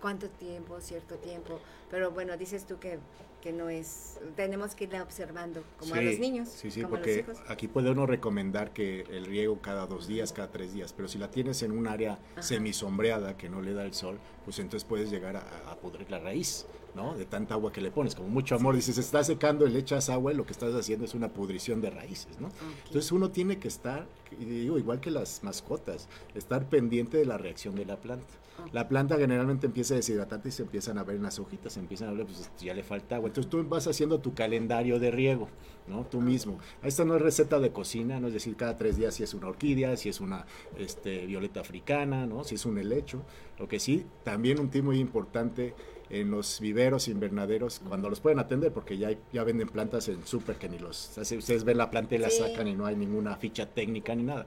cuánto tiempo, cierto tiempo. Pero bueno, dices tú que, que no es, tenemos que irla observando, como a los niños, Sí, sí, como a los porque hijos. aquí puede uno recomendar que el riego cada dos días, cada tres días, pero si la tienes en un área Ajá. semisombreada que no le da el sol, pues entonces puedes llegar a, a pudrir la raíz, ¿no? De tanta agua que le pones, como mucho amor, dices, está secando y le echas agua y lo que estás haciendo es una pudrición de raíces, ¿no? Entonces uno tiene que estar, digo, igual que las mascotas, estar pendiente de la reacción de la planta. La planta generalmente empieza a deshidratarse y se empiezan a ver en las hojitas, se empiezan a ver, pues ya le falta agua. Entonces tú vas haciendo tu calendario de riego, ¿no? Tú mismo. Esta no es receta de cocina, no es decir cada tres días si es una orquídea, si es una este, violeta africana, ¿no? Si es un helecho. Lo que sí, también un tip muy importante en los viveros invernaderos, cuando los pueden atender, porque ya, hay- ya venden plantas en súper que ni los... así Ustedes ven la planta y la Sí. sacan y no hay ninguna ficha técnica ni nada.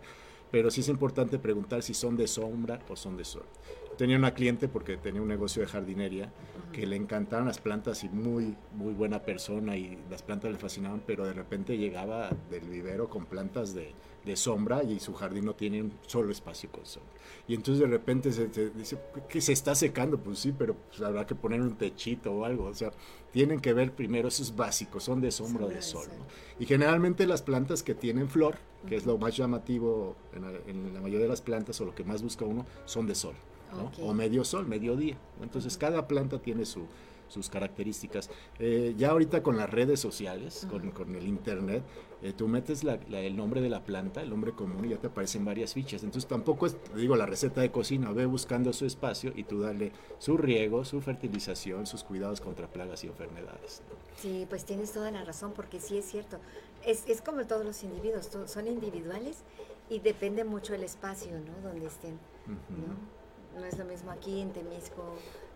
Pero sí es importante preguntar si son de sombra o son de sol. Tenía una cliente porque tenía un negocio de jardinería que le encantaban las plantas y muy muy buena persona y las plantas le fascinaban, pero de repente llegaba del vivero con plantas de, de sombra y su jardín no tiene un solo espacio con sombra. Y entonces de repente se, se dice que se está secando, pues sí, pero pues habrá que poner un techito o algo, o sea, tienen que ver primero esos básicos, son de sombra o de sol. ¿no? Y generalmente las plantas que tienen flor, que es lo más llamativo en la, en la mayoría de las plantas o lo que más busca uno, son de sol. ¿no? Ok. O medio sol, mediodía. Entonces cada planta tiene su, sus características. Eh, ya ahorita con las redes sociales, con, con el internet, eh, tú metes la- la- el nombre de la planta, el nombre común, y ya te aparecen varias fichas. Entonces tampoco es, digo, la receta de cocina, ve buscando su espacio y tú dale su riego, su fertilización, sus cuidados contra plagas y enfermedades. ¿no? Sí, pues tienes toda la razón, porque sí es cierto. Es, es como todos los individuos, son individuales y depende mucho el espacio, ¿no? Donde estén, ¿no? No es lo mismo aquí en Temisco,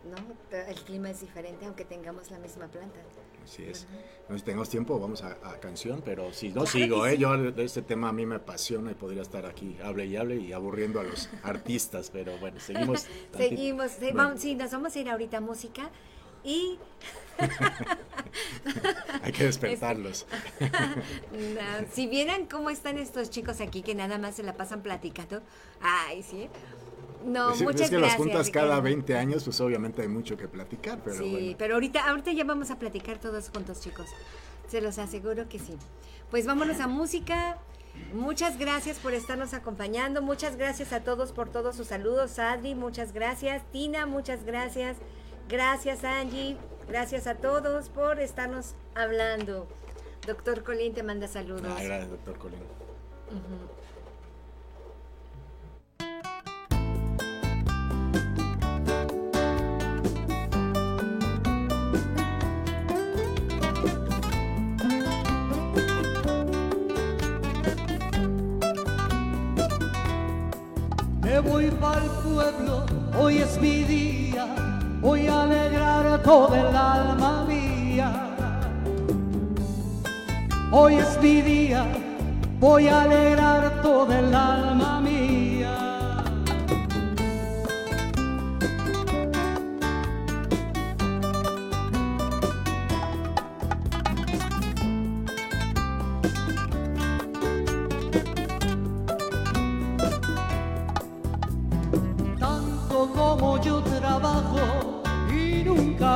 ¿no? El clima es diferente, aunque tengamos la misma planta. Así es. No sé si tenemos tiempo, vamos a, a canción, pero si no Claro sigo, ¿eh? sí. Yo de este tema a mí me apasiona y podría estar aquí, hable y hable y aburriendo a los artistas, pero bueno, seguimos. Seguimos, se- Bueno. vamos, sí, nos vamos a ir ahorita a música y Hay que despertarlos. No, si vieran cómo están estos chicos aquí que nada más se la pasan platicando. Ay, sí. No, sí, muchas es que gracias. las juntas cada Ricardo. 20 años, pues obviamente hay mucho que platicar, pero sí, bueno. pero ahorita, ahorita ya vamos a platicar todos juntos, chicos. Se los aseguro que sí. Pues vámonos a música. Muchas gracias por estarnos acompañando. Muchas gracias a todos por todos sus saludos. Adri, muchas gracias. Tina, muchas gracias. Gracias, Angie. Gracias a todos por estarnos hablando. Doctor Colín te manda saludos. Ah, gracias, doctor Colín. Voy pa'l pueblo, hoy es mi día, voy a alegrar todo el alma mía. Hoy es mi día, voy a alegrar todo el alma mía.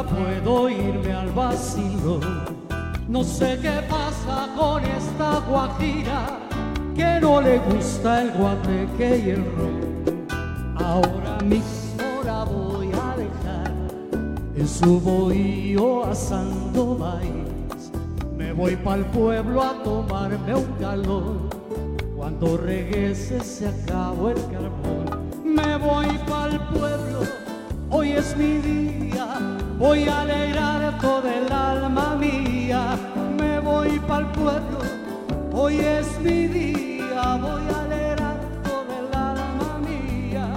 Puedo irme al vacío. No sé qué pasa con esta guajira que no le gusta el guateque y el ron. Ahora mismo la voy a dejar en su bohío asando maíz. Me voy pa'l pueblo a tomarme un calor. Cuando regrese se acabó el carbón. Me voy pa'l pueblo, hoy es mi día. Voy a alegrar todo el alma mía. Me voy pa'l pueblo, hoy es mi día. Voy a alegrar todo el alma mía.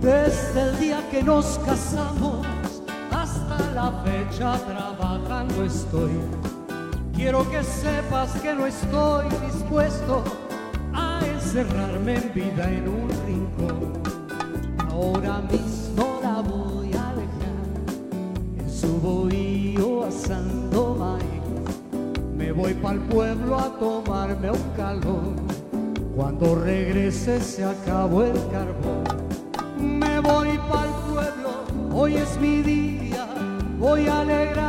Desde el día que nos casamos fecha trabajando estoy. Quiero que sepas que no estoy dispuesto a encerrarme en vida en un rincón. Ahora mismo la voy a dejar en su bohío asando maíz. Me voy pa'l pueblo a tomarme un calor. Cuando regrese se acabó el carbón. Me voy pa'l pueblo, hoy es mi día, voy a alegrar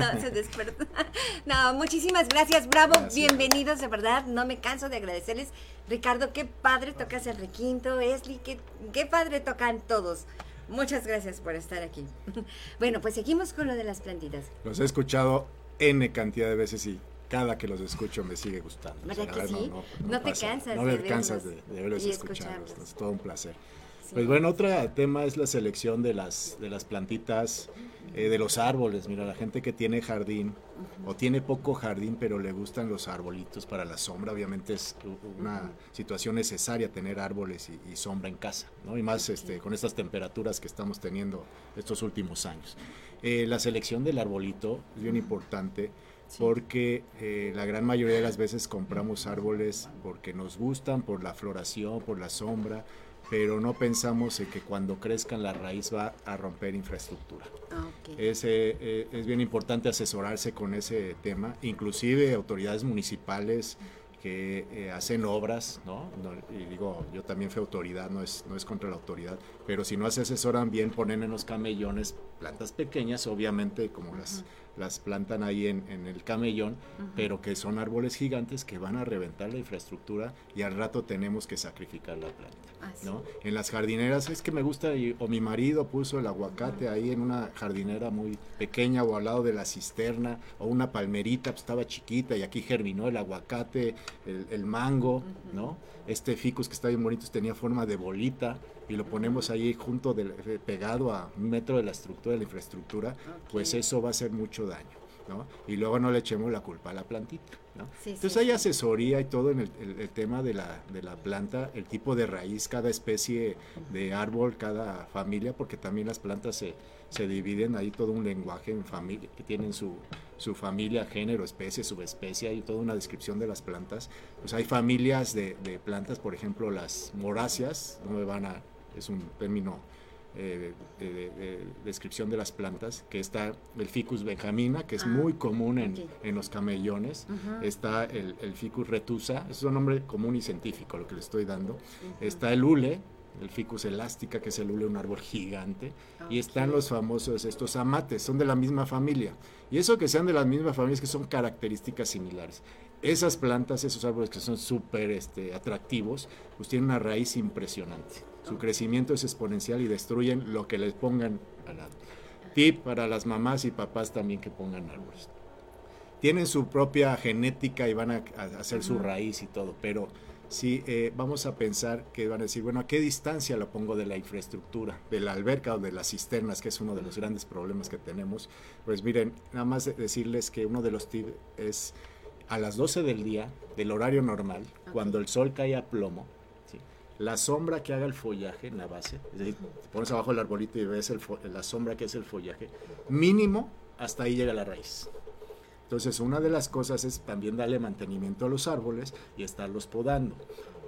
No, se despertó. No, muchísimas gracias, bravo, Gracias. bienvenidos, de verdad, no me canso de agradecerles. Ricardo, qué padre tocas el requinto, Esli, qué, qué padre tocan todos. Muchas gracias por estar aquí. Bueno, pues seguimos con lo de las plantitas. Los he escuchado N cantidad de veces y cada que los escucho me sigue gustando. ¿Verdad O que sea, sí? No te cansas No cansas de, verlos de verlos y y escucharlos. escucharlos. Es todo un placer. Sí. Pues bueno, otro tema es la selección de las, de las plantitas, eh, de los árboles. Mira, la gente que tiene jardín o tiene poco jardín, pero le gustan los arbolitos para la sombra, obviamente es una situación necesaria tener árboles y, y sombra en casa, ¿no? Y más este, con estas temperaturas que estamos teniendo estos últimos años. Eh, la selección del arbolito es bien importante porque eh, la gran mayoría de las veces compramos árboles porque nos gustan, por la floración, por la sombra, pero no pensamos en que cuando crezcan la raíz va a romper infraestructura. Ah, ok. Es, eh, es bien importante asesorarse con ese tema, inclusive autoridades municipales que eh, hacen obras, ¿no? No, Y digo, yo también fui autoridad, no es, no es contra la autoridad, pero si no se asesoran bien, ponen en los camellones plantas pequeñas, obviamente como las, las plantan ahí en, en el camellón, pero que son árboles gigantes que van a reventar la infraestructura y al rato tenemos que sacrificar la planta. ¿no? En las jardineras es que me gusta, y- o mi marido puso el aguacate ahí en una jardinera muy pequeña o al lado de la cisterna, o una palmerita, pues estaba chiquita y aquí germinó el aguacate, el, el mango, ¿no? Este ficus que está bien bonito tenía forma de bolita y lo ponemos ahí junto, del, eh, pegado a un metro de la estructura, de la infraestructura, pues eso va a hacer mucho daño. ¿no? Y luego no le echemos la culpa a la plantita. ¿no? Sí, Entonces sí, hay sí. asesoría y todo en el, el- el tema de la, de la planta, el tipo de raíz, cada especie de árbol, cada familia, porque también las plantas se, se dividen, hay todo un lenguaje en familia, que tienen su, su familia, género, especie, subespecie, hay toda una descripción de las plantas. Pues hay familias de, de plantas, por ejemplo, las moráceas, no me van a, es un término eh, de, de- de descripción de las plantas, que está el ficus benjamina, que es Ah, muy común en, ok. en los camellones, Ujú. está el, el ficus retusa, es un nombre común y científico lo que le estoy dando, está el hule, el ficus elástica, que es el hule, un árbol gigante, y están los famosos, estos amates, son de la misma familia, y eso que sean de la misma familia es que son características similares. Esas plantas, esos árboles que son súper este, atractivos, pues tienen una raíz impresionante. Su crecimiento es exponencial y destruyen lo que les pongan al lado. Tip para las mamás y papás también que pongan árboles. Tienen su propia genética y van a, hacer su raíz y todo, pero si eh, vamos a pensar que van a decir, bueno, ¿a qué distancia lo pongo de la infraestructura, de la alberca o de las cisternas, que es uno de los grandes problemas que tenemos? Pues miren, nada más de- decirles que uno de los tips es a las 12 del día, del horario normal, cuando el sol cae a plomo. La sombra que haga el follaje en la base, es decir, te pones abajo del arbolito y ves el la sombra que es el follaje, mínimo hasta ahí llega la raíz. Entonces, una de las cosas es también darle mantenimiento a los árboles y estarlos podando.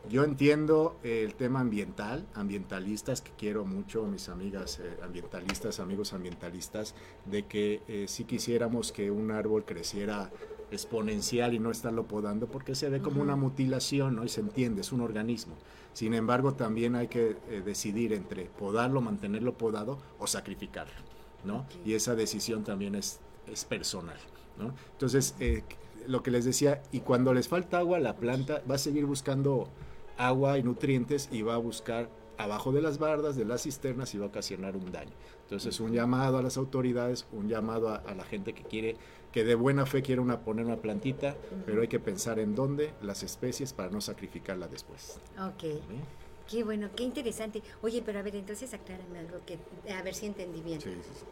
Yo entiendo el tema ambiental, ambientalistas, que quiero mucho, mis amigas eh, ambientalistas, amigos ambientalistas, de que eh, sí quisiéramos que un árbol creciera exponencial y no estarlo podando, porque se ve como una mutilación, ¿no? Y se entiende, es un organismo. Sin embargo, también hay que eh, decidir entre podarlo, mantenerlo podado o sacrificarlo, ¿no? Y esa decisión también es, es personal, ¿no? Entonces, eh, lo que les decía, y cuando les falta agua, la planta va a seguir buscando agua y nutrientes y va a buscar abajo de las bardas, de las cisternas y va a ocasionar un daño. Entonces, un llamado a las autoridades, un llamado a, a la gente que quiere, que de buena fe quiere una, poner una plantita, pero hay que pensar en dónde, las especies, para no sacrificarla después. Ok. ¿sí? Qué bueno, qué interesante. Oye, pero a ver, entonces aclárame algo que a ver si entendí bien. Sí, sí, sí.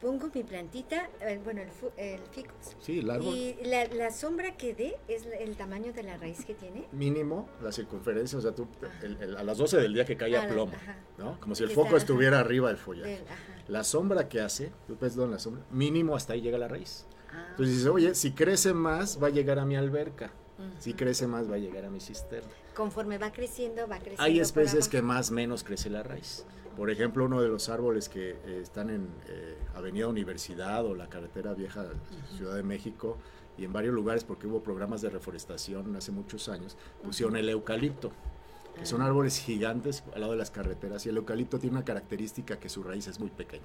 Pongo mi plantita, eh, bueno, el, el ficus. Sí, el árbol Y la, la sombra que dé es el tamaño de la raíz que tiene. mínimo, la circunferencia, o sea, tú, el- el- a las 12 del día que cae Ah, a la- plomo, ajá. ¿no? Como si el foco está, ajá. estuviera arriba del follaje. Ajá. La sombra que hace, tú ves dónde la sombra, mínimo hasta ahí llega la raíz. Ah, Entonces dices, oye, si crece más, va a llegar a mi alberca. Si crece más, va a llegar a mi cisterna. Conforme va creciendo, va creciendo. Hay especies que más menos crece la raíz. Por ejemplo, uno de los árboles que eh, están en eh, Avenida Universidad o la carretera vieja Ciudad de México y en varios lugares, porque hubo programas de reforestación hace muchos años, pusieron el eucalipto, que son Ah. árboles gigantes al lado de las carreteras y el eucalipto tiene una característica que su raíz es muy pequeña.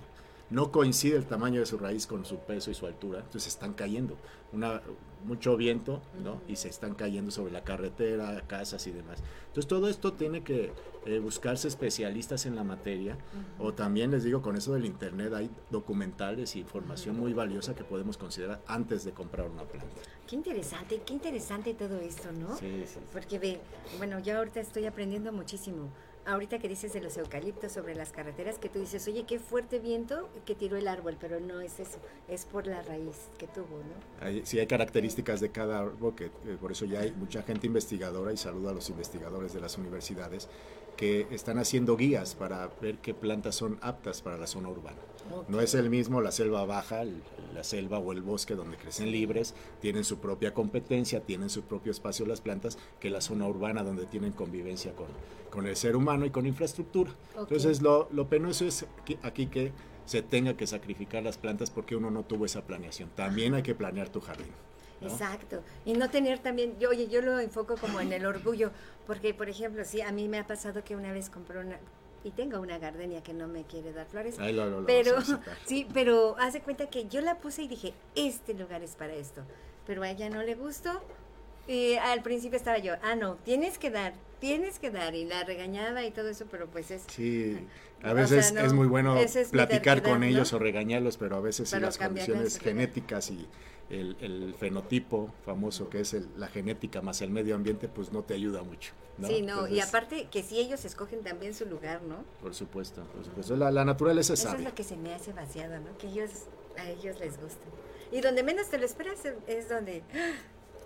No coincide el tamaño de su raíz con su peso y su altura, entonces están cayendo. Una, mucho viento, ¿no? Y se están cayendo sobre la carretera, casas y demás. Entonces todo esto tiene que eh, buscarse especialistas en la materia o también les digo con eso del internet hay documentales y información muy valiosa que podemos considerar antes de comprar una planta. Qué interesante, qué interesante todo esto, ¿no? Sí, sí. Porque ve, bueno, yo ahorita estoy aprendiendo muchísimo. Ahorita que dices de los eucaliptos sobre las carreteras, que tú dices, oye, qué fuerte viento que tiró el árbol, pero no es eso, es por la raíz que tuvo, ¿no? Hay, sí hay características de cada árbol, que eh, por eso ya hay mucha gente investigadora y saludo a los investigadores de las universidades que están haciendo guías para ver qué plantas son aptas para la zona urbana. No es el mismo la selva baja, la selva o el bosque donde crecen libres, tienen su propia competencia, tienen su propio espacio las plantas, que la zona urbana donde tienen convivencia con, con el ser humano y con infraestructura. Entonces lo, lo penoso es aquí, aquí que se tenga que sacrificar las plantas porque uno no tuvo esa planeación. También hay que planear tu jardín. ¿no? Exacto. Y no tener también, yo, oye, yo lo enfoco como en el orgullo, porque por ejemplo, sí, a mí me ha pasado que una vez compré una, y tengo una gardenia que no me quiere dar flores, Ahí lo- lo- lo pero sí, pero hace cuenta que yo la puse y dije, este lugar es para esto, pero a ella no le gustó. Y al principio estaba yo, ah, no, tienes que dar, tienes que dar, y la regañaba y todo eso, pero pues es... Sí, a veces sea, no, es muy bueno es platicar con ellos ¿no? o regañarlos, pero a veces sí Pero las condiciones las terquedad. genéticas y el, el fenotipo famoso que es el- la genética más el medio ambiente, pues no te ayuda mucho. ¿no? Sí, no, y aparte que si ellos escogen también su lugar, ¿no? Por supuesto, por supuesto. La, la naturaleza es Eso es lo que se me hace vaciado, ¿no? Que ellos, a ellos les gusta. Y donde menos te lo esperas es- donde, ¡ah!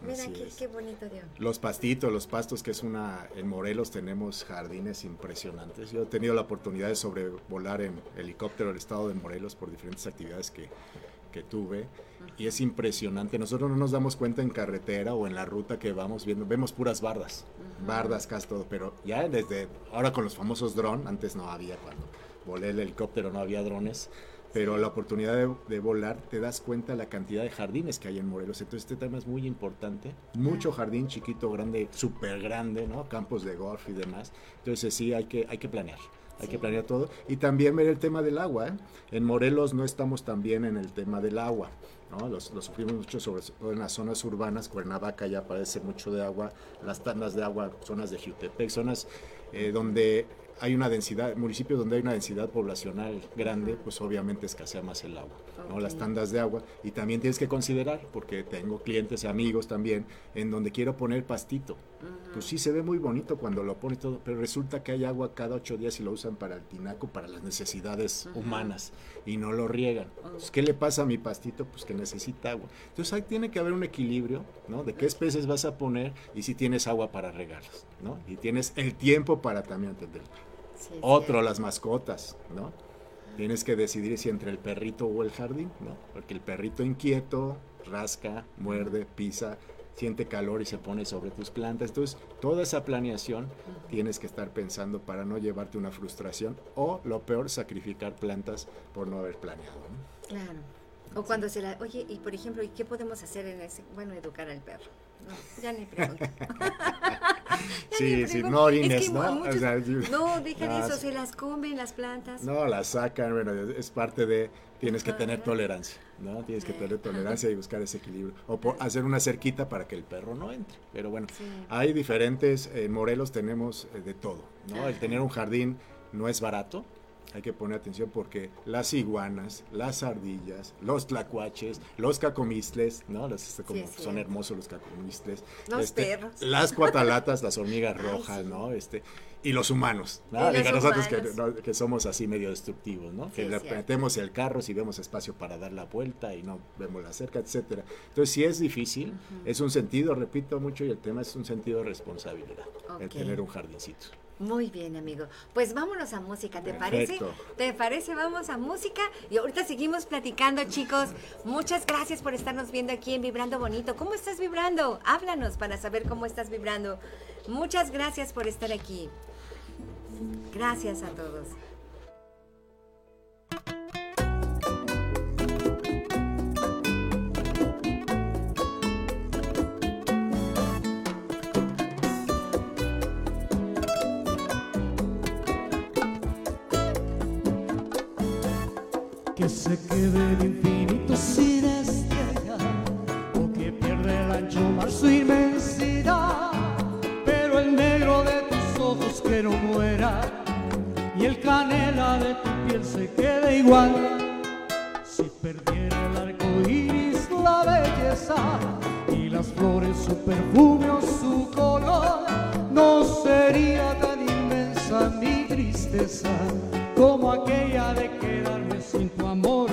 mira qué, qué bonito dio. Los pastitos, los pastos, que es una... En Morelos tenemos jardines impresionantes. Yo he tenido la oportunidad de sobrevolar en helicóptero el estado de Morelos por diferentes actividades que, que tuve. Y es impresionante. Nosotros no nos damos cuenta en carretera o en la ruta que vamos viendo. Vemos puras bardas. Bardas, casi todo. Pero ya desde ahora con los famosos drones, antes no había cuando volé el helicóptero, no había drones. Pero la oportunidad de, de volar, te das cuenta la cantidad de jardines que hay en Morelos. Entonces este tema es muy importante. Mucho jardín chiquito, grande, súper grande, ¿no? Campos de golf y demás. Entonces sí, hay que, hay que planear. Hay que planear todo. Y también ver el tema del agua. ¿eh? En Morelos no estamos tan bien en el tema del agua. ¿no? Los, lo sufrimos mucho, sobre todo en las zonas urbanas. Cuernavaca ya padece mucho de agua. Las tandas de agua, zonas de Jutepec, zonas eh, donde hay una densidad, municipios donde hay una densidad poblacional grande, pues obviamente escasea más el agua, ¿no? las tandas de agua. Y también tienes que considerar, porque tengo clientes y amigos también, en donde quiero poner pastito, Pues sí se ve muy bonito cuando lo pones todo, pero resulta que hay agua cada ocho días y lo usan para el tinaco, para las necesidades humanas y no lo riegan. Entonces, ¿Qué le pasa a mi pastito? Pues que necesita agua. Entonces ahí tiene que haber un equilibrio, ¿no? De qué especies vas a poner y si tienes agua para regarlas, ¿no? Y tienes el tiempo para también atenderlo. Sí, Otro, las mascotas, ¿no? Tienes que decidir si entre el perrito o el jardín, ¿no? Porque el perrito inquieto rasca, muerde, pisa, siente calor y se pone sobre tus plantas. Entonces, toda esa planeación tienes que estar pensando para no llevarte una frustración o, lo peor, sacrificar plantas por no haber planeado. ¿no? Claro. O cuando se la... Oye, y por ejemplo, ¿y qué podemos hacer en ese... Bueno, educar al perro. No, ya ni pregunto. Sí, sí, no orines, Es que ¿no? O sea, no, deja de Ah, eso, se las comen las plantas. No, la sacan, bueno, es parte de, tienes que tener tolerancia, ¿no? Tienes que tener tolerancia y buscar ese equilibrio. O por- hacer una cerquita para que el perro no entre. Pero bueno, Sí. hay diferentes, en Morelos tenemos eh, de todo, ¿no? El tener un jardín no es barato, hay que poner atención porque las iguanas, las ardillas, los tlacuaches, los cacomistles, ¿no? Los, este, como son hermosos los cacomistles. Los este, perros. Las cuatalatas, las hormigas Ay, rojas, sí. ¿no? Este, y los humanos, Y ¿no? los Diga, nosotros que, humanos. no- que somos así medio destructivos, ¿no? Sí, que le metemos el carro si vemos espacio para dar la vuelta y no vemos la cerca, etcétera. Entonces, sí es difícil, es un sentido, repito mucho, y el tema es un sentido de responsabilidad, el tener un jardincito. Muy bien, amigo. Pues vámonos a música, ¿te parece? ¿Te parece? Vamos a música y ahorita seguimos platicando, chicos. Muchas gracias por estarnos viendo aquí en Vibrando Bonito. ¿Cómo estás vibrando? Háblanos para saber cómo estás vibrando. Muchas gracias por estar aquí. Gracias a todos. Que se quede el infinito sin estrella o que pierde el ancho mar su inmensidad. Pero el negro de tus ojos que no muera el canela de tu piel se quede igual. Si perdiera el arco iris la belleza y las flores su perfume o su color, no sería tan inmensa mi tristeza como aquella de quedarme sin tu amor.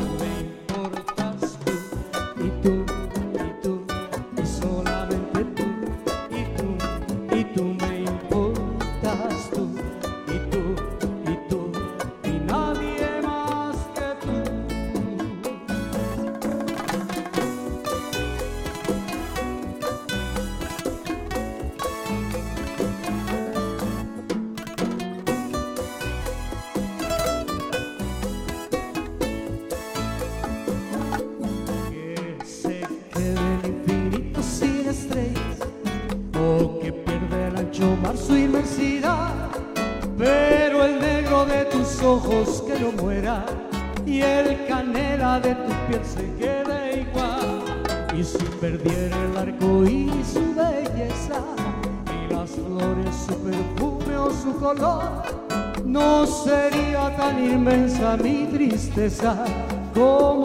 Mi tristeza como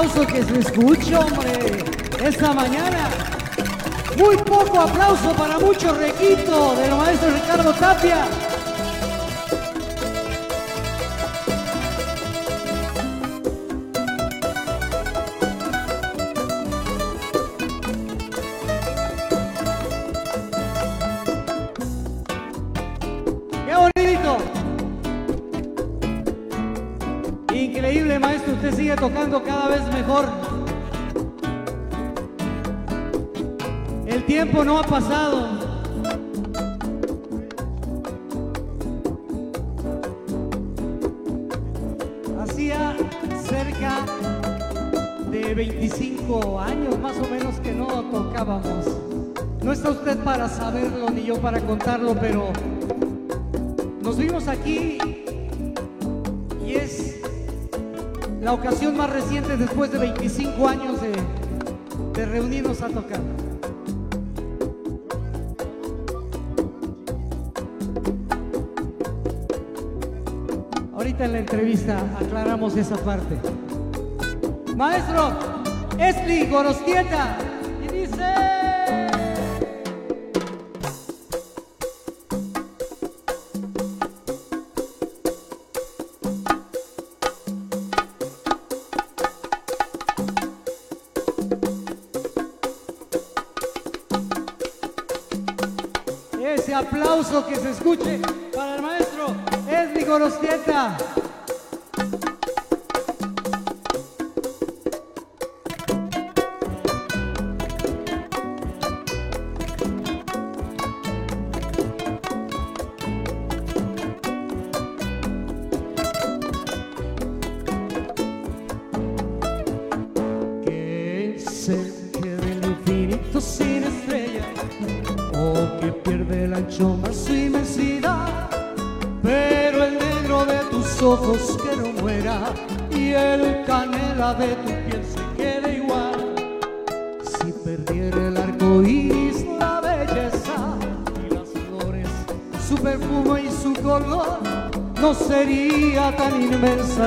aplauso que se escucha, hombre, esta mañana. Muy poco aplauso para mucho requito del maestro Ricardo Tapia. Gorostieta.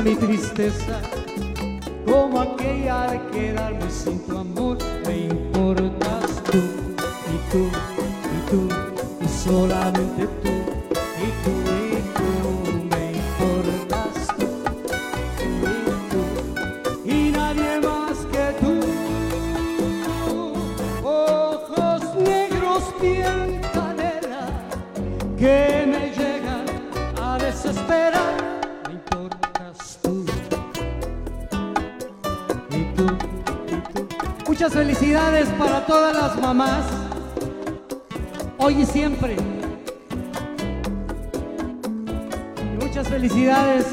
Mi tristeza Muchas felicidades para todas las mamás, hoy y siempre. Y muchas felicidades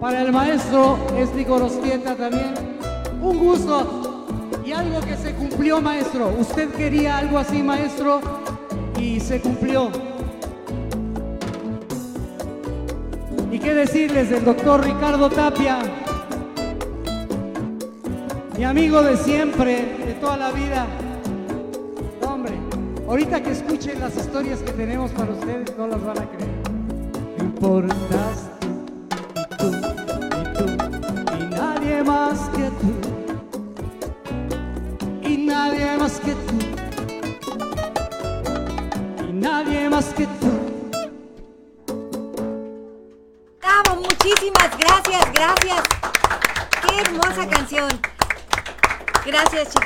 para el maestro Esti Gorostieta también. Un gusto y algo que se cumplió, maestro. Usted quería algo así, maestro, y se cumplió. Qué decirles del doctor Ricardo Tapia? Mi amigo de siempre, de toda la vida. Hombre, ahorita que escuchen las historias que tenemos para ustedes, no las van a creer. Importas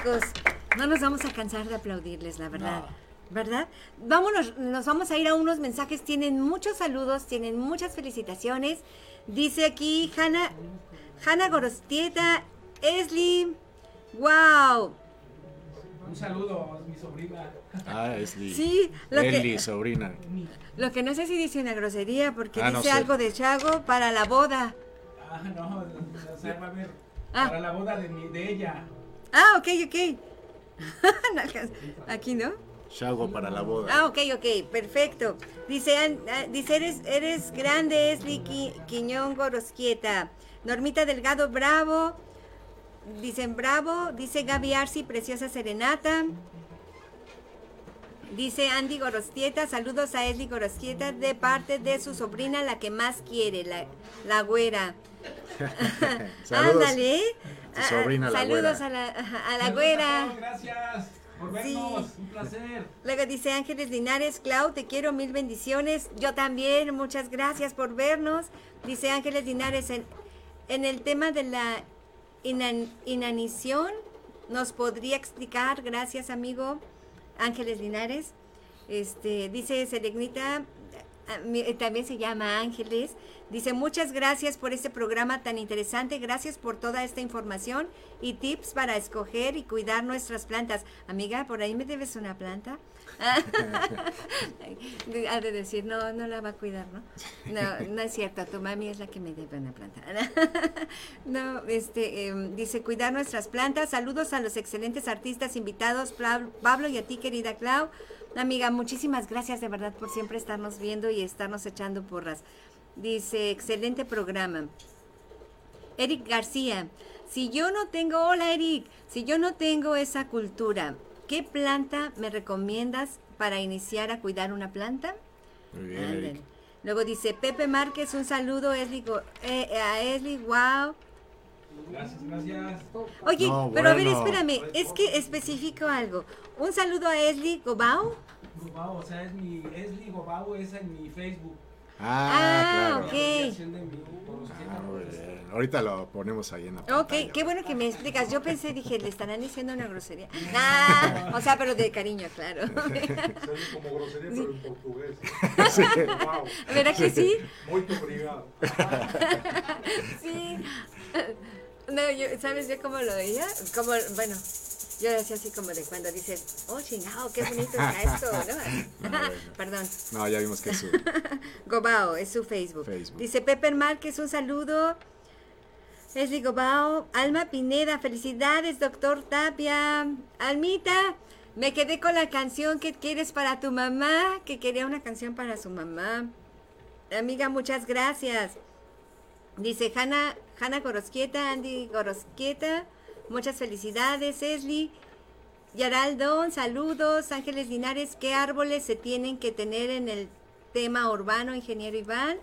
chicos. No nos vamos a cansar de aplaudirles, la verdad. ¿Verdad? Vámonos, nos vamos a ir a unos mensajes. Tienen muchos saludos, tienen muchas felicitaciones. Dice aquí Hanna, Hanna Gorostieta, Esli. ¡Wow! Un saludo, mi sobrina. Ah, es Lee. Sí, lo que- Eli, sobrina. Lo que no sé si dice una grosería porque Ah, no dice sé. algo de Chago para la boda. Ah, no, o sea, va a ver. Ah. Para la boda de, mi, de ella. Ah, ok, ok. Aquí, ¿no? Chago para la boda. Ah, ok, ok, perfecto. Dice, An- ah, dice eres, eres grande, Esli Qui- Quiñón Gorosquieta. Normita Delgado, bravo. Dicen bravo. Dice Gaby Arci, preciosa serenata. Dice Andy Gorostieta, saludos a Esli Gorostieta de parte de su sobrina, la que más quiere, la, la güera. Saludos. Ándale. Tu Ah, sobrina, la saludos güera. a la, a la Saludos güera. todos, Gracias por vernos. Un placer. Luego dice Ángeles Linares, Clau, te quiero, mil bendiciones. Yo también, muchas gracias por vernos. Dice Ángeles Linares, en, en el tema de la inan- inanición, ¿nos podría explicar? Gracias, amigo. Ángeles Linares. Este, dice eh, también se llama Ángeles. Dice, muchas gracias por este programa tan interesante. Gracias por toda esta información y tips para escoger y cuidar nuestras plantas. Amiga, por ahí me debes una planta. ha de decir, no, no la va a cuidar, ¿no? No, no es cierto, tu mami es la que me debe una planta. no, este, em, dice, cuidar nuestras plantas. Saludos a los excelentes artistas invitados, Pablo y a ti, querida Clau. Amiga, muchísimas gracias de verdad por siempre estarnos viendo y estarnos echando porras. Dice, excelente programa. Eric García, si yo no tengo, hola Eric, si yo no tengo esa cultura, ¿qué planta me recomiendas para iniciar a cuidar una planta? Muy bien, Ándale. Eric. Luego dice Pepe Márquez, un saludo Esli, eh, eh, a Esli, wow. Gracias, gracias. Oye, No, pero a ver, bueno. espérame, es que especifico algo. Un saludo a Esli Gobao. Gobao, o sea, es mi, Esli Gobao, esa en mi Facebook. Ah, Ah, claro. ok. Ah. Ahorita lo ponemos ahí en la Ok, pantalla. qué bueno que me explicas. Yo pensé, dije, le estarán diciendo una grosería. Nah, o sea, pero de cariño, claro. Como grosería, pero en portugués. Sí. Wow. ¿Verdad que sí? Muy obrigado. Sí. No, yo, ¿sabes yo cómo lo veía? Como, bueno, yo decía así como de cuando dices, oh, chingado, qué bonito está esto, ¿no? No, bueno. Perdón. No, ya vimos que es su. Gobao, es su Facebook. Facebook. Dice Pepe Márquez, un saludo. Leslie Gobao, Alma Pineda, felicidades, doctor Tapia. Almita, me quedé con la canción que quieres para tu mamá, que quería una canción para su mamá. Amiga, muchas gracias. Dice Hanna, Hanna Gorosquieta, Andy Gorosquieta, muchas felicidades, Esli. Yaraldón, saludos. Ángeles Linares, ¿qué árboles se tienen que tener en el tema urbano, ingeniero Iván?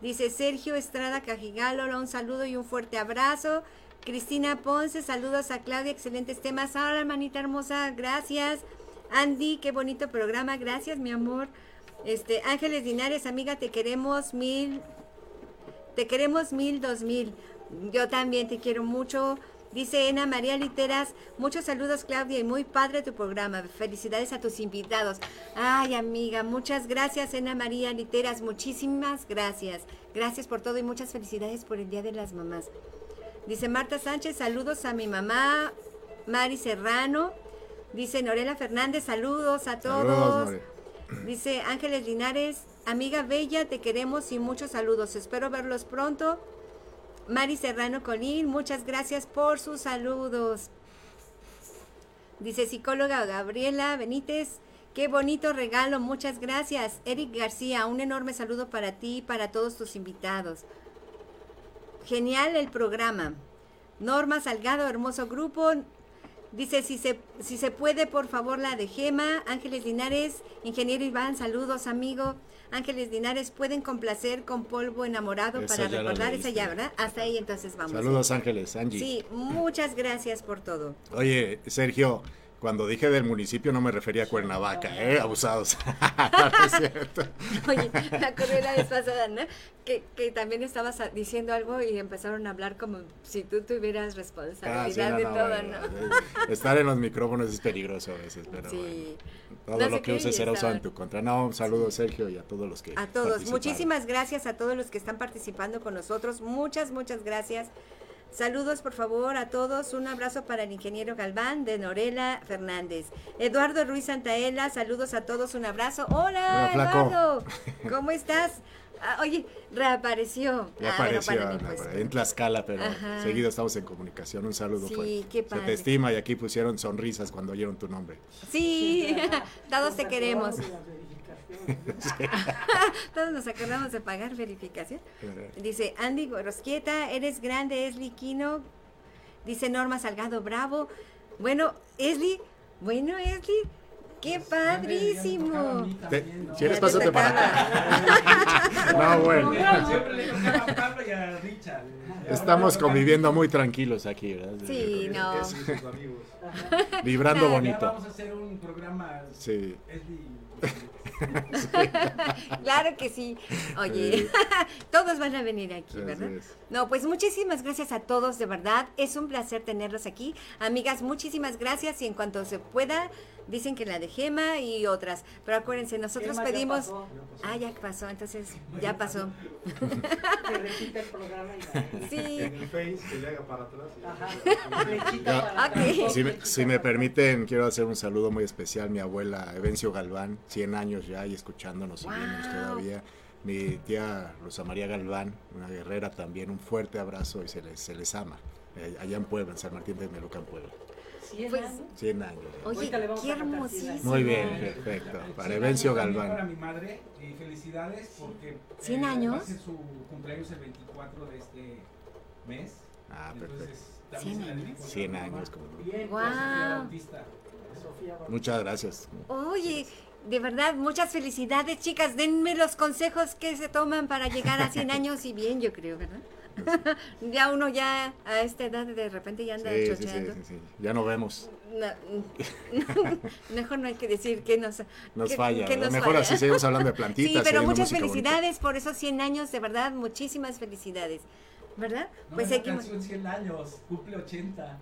Dice Sergio Estrada Cajigalo, un saludo y un fuerte abrazo. Cristina Ponce, saludos a Claudia, excelentes temas. Ahora, hermanita hermosa, gracias. Andy, qué bonito programa, gracias, mi amor. Este, Ángeles Linares, amiga, te queremos mil, te queremos mil, dos mil. Yo también te quiero mucho. Dice Ena María Literas, muchos saludos Claudia y muy padre tu programa. Felicidades a tus invitados. Ay amiga, muchas gracias Ena María Literas, muchísimas gracias. Gracias por todo y muchas felicidades por el Día de las Mamás. Dice Marta Sánchez, saludos a mi mamá, Mari Serrano. Dice Norela Fernández, saludos a todos. Saludos. Dice Ángeles Linares, amiga bella, te queremos y muchos saludos. Espero verlos pronto. Mari Serrano Colín, muchas gracias por sus saludos. Dice psicóloga Gabriela Benítez, qué bonito regalo, muchas gracias. Eric García, un enorme saludo para ti y para todos tus invitados. Genial el programa. Norma Salgado, hermoso grupo. Dice, si se, si se puede, por favor, la de Gema. Ángeles Linares, ingeniero Iván, saludos, amigo. Ángeles Linares, pueden complacer con polvo enamorado Esa para recordar esa ya, ¿verdad? Hasta ahí entonces vamos. Saludos, Ángeles, Angie. Sí, muchas gracias por todo. Oye, Sergio, cuando dije del municipio no me refería a Cuernavaca, ¿eh? Abusados. No, es cierto. Oye, me acordé la vez pasada, ¿no? Que, que también estabas diciendo algo y empezaron a hablar como si tú tuvieras Ah, responsabilidad sí, no, de no, todo, bueno, ¿no? Estar en los micrófonos es peligroso a veces, pero Sí. bueno. Todo lo que uses será usado en tu contra. No, un saludo, Sergio, y a todos los que A todos, muchísimas gracias a todos los que están participando con nosotros. Muchas, muchas gracias. Saludos, por favor, a todos. Un abrazo para el ingeniero Galván de Norela Fernández. Eduardo Ruiz Santaella, saludos a todos. Un abrazo. Hola, Hola. Eduardo. ¿Cómo estás? Ah, oye, reapareció. Ya Ah, bueno, para mí, pues. en Tlaxcala, pero Ajá. seguido estamos en comunicación. Un saludo Sí, fuerte. qué Se padre. te estima y aquí pusieron sonrisas cuando oyeron tu nombre. Sí, todos te queremos. Todos nos acordamos de pagar verificación. Dice Andy Gorosquieta, eres grande, Esli Quino. Dice Norma Salgado, bravo. Bueno, Esli, bueno, Esli, qué padrísimo. ¿no? ¿Quieres Ya te pásate para acá? No, bueno. Siempre le tocaba a Pablo y a Richard. Estamos conviviendo muy tranquilos aquí, ¿verdad? Sí, no. Es sus amigos. Vibrando bonito. vamos a hacer un programa. Sí. Esli. claro que sí. Oye, todos van a venir aquí, ¿verdad? No, pues muchísimas gracias a todos, de verdad. Es un placer tenerlos aquí. Amigas, muchísimas gracias y en cuanto se pueda, dicen que la de Gema y otras. Pero acuérdense, nosotros Gema ya pedimos... pasó. Ah, ya pasó, entonces ya pasó. Que repita el programa y la- Sí. En el Face, que le haga para atrás. y ya. Ajá. Para atrás. Si me, si me permiten, quiero hacer un saludo muy especial. Mi abuela Evencio Galván, 100 años ya y escuchándonos y viéndonos todavía. Mi tía Rosa María Galván, una guerrera también, un fuerte abrazo y se les, se les ama. Eh, allá en Puebla, en San Martín de Melucan, Puebla. Cien Pues, años. 100. Oye, qué hermosísimo. Muy bien, perfecto. Para Evencio Galván. Para mi madre, y felicidades porque. ¿Cien eh, años? Su cumpleaños el 24 de este mes. Ah, perfecto. Entonces, también Cien se la dedico a mi 100 mamá, años. como. Bien. Bautista. Muchas gracias. Oye, de verdad, muchas felicidades, chicas. Denme los consejos que se toman para llegar a 100 años y bien, yo creo, ¿verdad? ya uno ya a esta edad de repente ya anda Sí, chocheando. sí, sí. Ya no vemos. No, mejor no hay que decir que nos, Nos que- falla. que nos Mejor falla. así seguimos hablando de plantitas. Sí, pero muchas bonita. felicidades por esos 100 años, de verdad, muchísimas felicidades. ¿Verdad? No, pues seguimos. canción 100 años, cumple 80.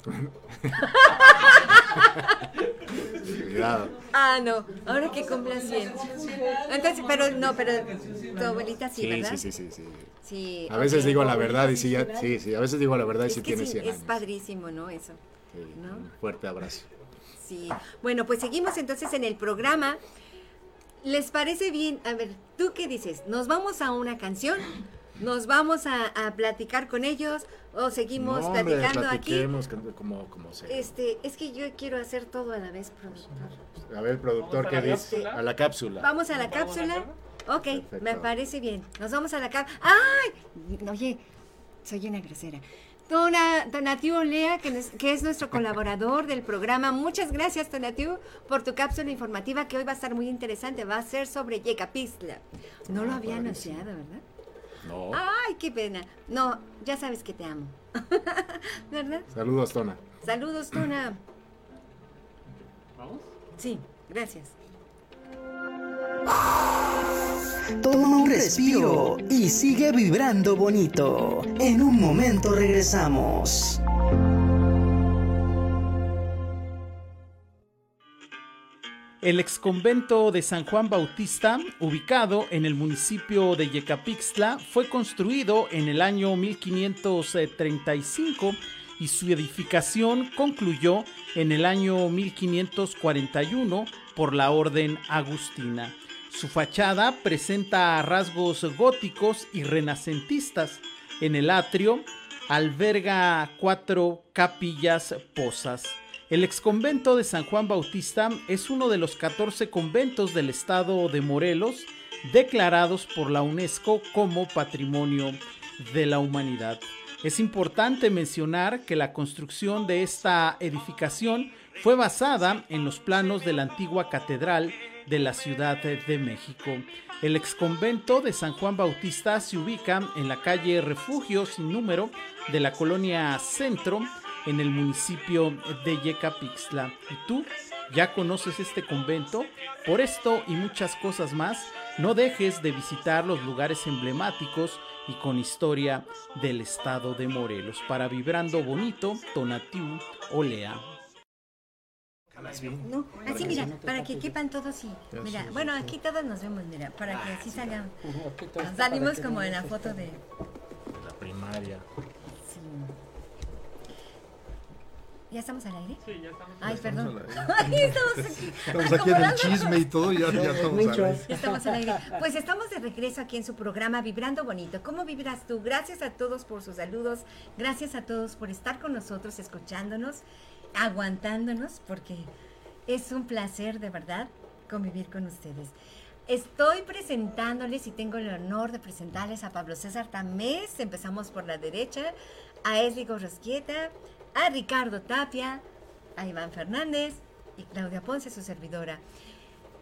Cuidado. Ah, no, ahora que cumpla 100. Entonces, pero no, pero tu abuelita sí, Sí, ¿verdad? sí, sí, sí, sí. Sí, A veces ok. digo la verdad y sí, ya, sí, sí, a veces digo la verdad y Es sí tiene sí, 100 es años. padrísimo, ¿no? Eso. Sí, ¿no? Un fuerte abrazo. Sí. Bueno, pues seguimos entonces en el programa. ¿Les parece bien? A ver, ¿tú qué dices? ¿Nos vamos a una canción? ¿Nos vamos a, a platicar con ellos? ¿O seguimos No, hombre, platicando aquí? como, como sea. Este, es que yo quiero hacer todo a la vez, productor. A ver, productor, ¿Vamos a ¿qué la dice? cápsula? A la cápsula. Vamos a la ¿Estamos de cápsula. Ok, Perfecto. me parece bien. Nos vamos a la cápsula. ¡Ay! Oye, soy una grosera. Dona, Donatiu Olea, que, nos- que es nuestro colaborador del programa. Muchas gracias, Donatiu, por tu cápsula informativa que hoy va a estar muy interesante. Va a ser sobre Yecapistla. No lo Ah, había padrísimo. anunciado, ¿verdad? No. Ay, qué pena. No, ya sabes que te amo. ¿Verdad? Saludos, Tona. Saludos, Tona. ¿Vamos? Sí, gracias. Toma un respiro y sigue vibrando bonito. En un momento regresamos. El exconvento de San Juan Bautista, ubicado en el municipio de Yecapixtla, fue construido en el año 1535 y su edificación concluyó en el año 1541 por la Orden Agustina. Su fachada presenta rasgos góticos y renacentistas. En el atrio alberga cuatro capillas posas. El exconvento de San Juan Bautista es uno de los 14 conventos del estado de Morelos declarados por la UNESCO como Patrimonio de la Humanidad. Es importante mencionar que la construcción de esta edificación fue basada en los planos de la antigua catedral de la Ciudad de México. El exconvento de San Juan Bautista se ubica en la calle Refugio sin número de la colonia Centro en el municipio de Yecapixtla. ¿Y tú ya conoces este convento? Por esto y muchas cosas más, no dejes de visitar los lugares emblemáticos y con historia del estado de Morelos. Para Vibrando Bonito, Tonatiu Olea. No, así mira, para que quepan todos y mira, bueno, aquí todos nos vemos, mira, para que así salgan. Nos salimos como en la foto de La primaria. sí. ¿Ya estamos al aire? Sí, ya estamos. Ay, perdón. estamos al Ay, estamos aquí. Estamos aquí en el chisme y todo, y ya, ya estamos al aire. Ya estamos al aire. Pues estamos de regreso aquí en su programa Vibrando Bonito. ¿Cómo vibras tú? Gracias a todos por sus saludos. Gracias a todos por estar con nosotros, escuchándonos, aguantándonos, porque es un placer de verdad convivir con ustedes. Estoy presentándoles y tengo el honor de presentarles a Pablo César Tamés. Empezamos por la derecha, a Esligo Rosquieta, a Ricardo Tapia, a Iván Fernández y Claudia Ponce, su servidora.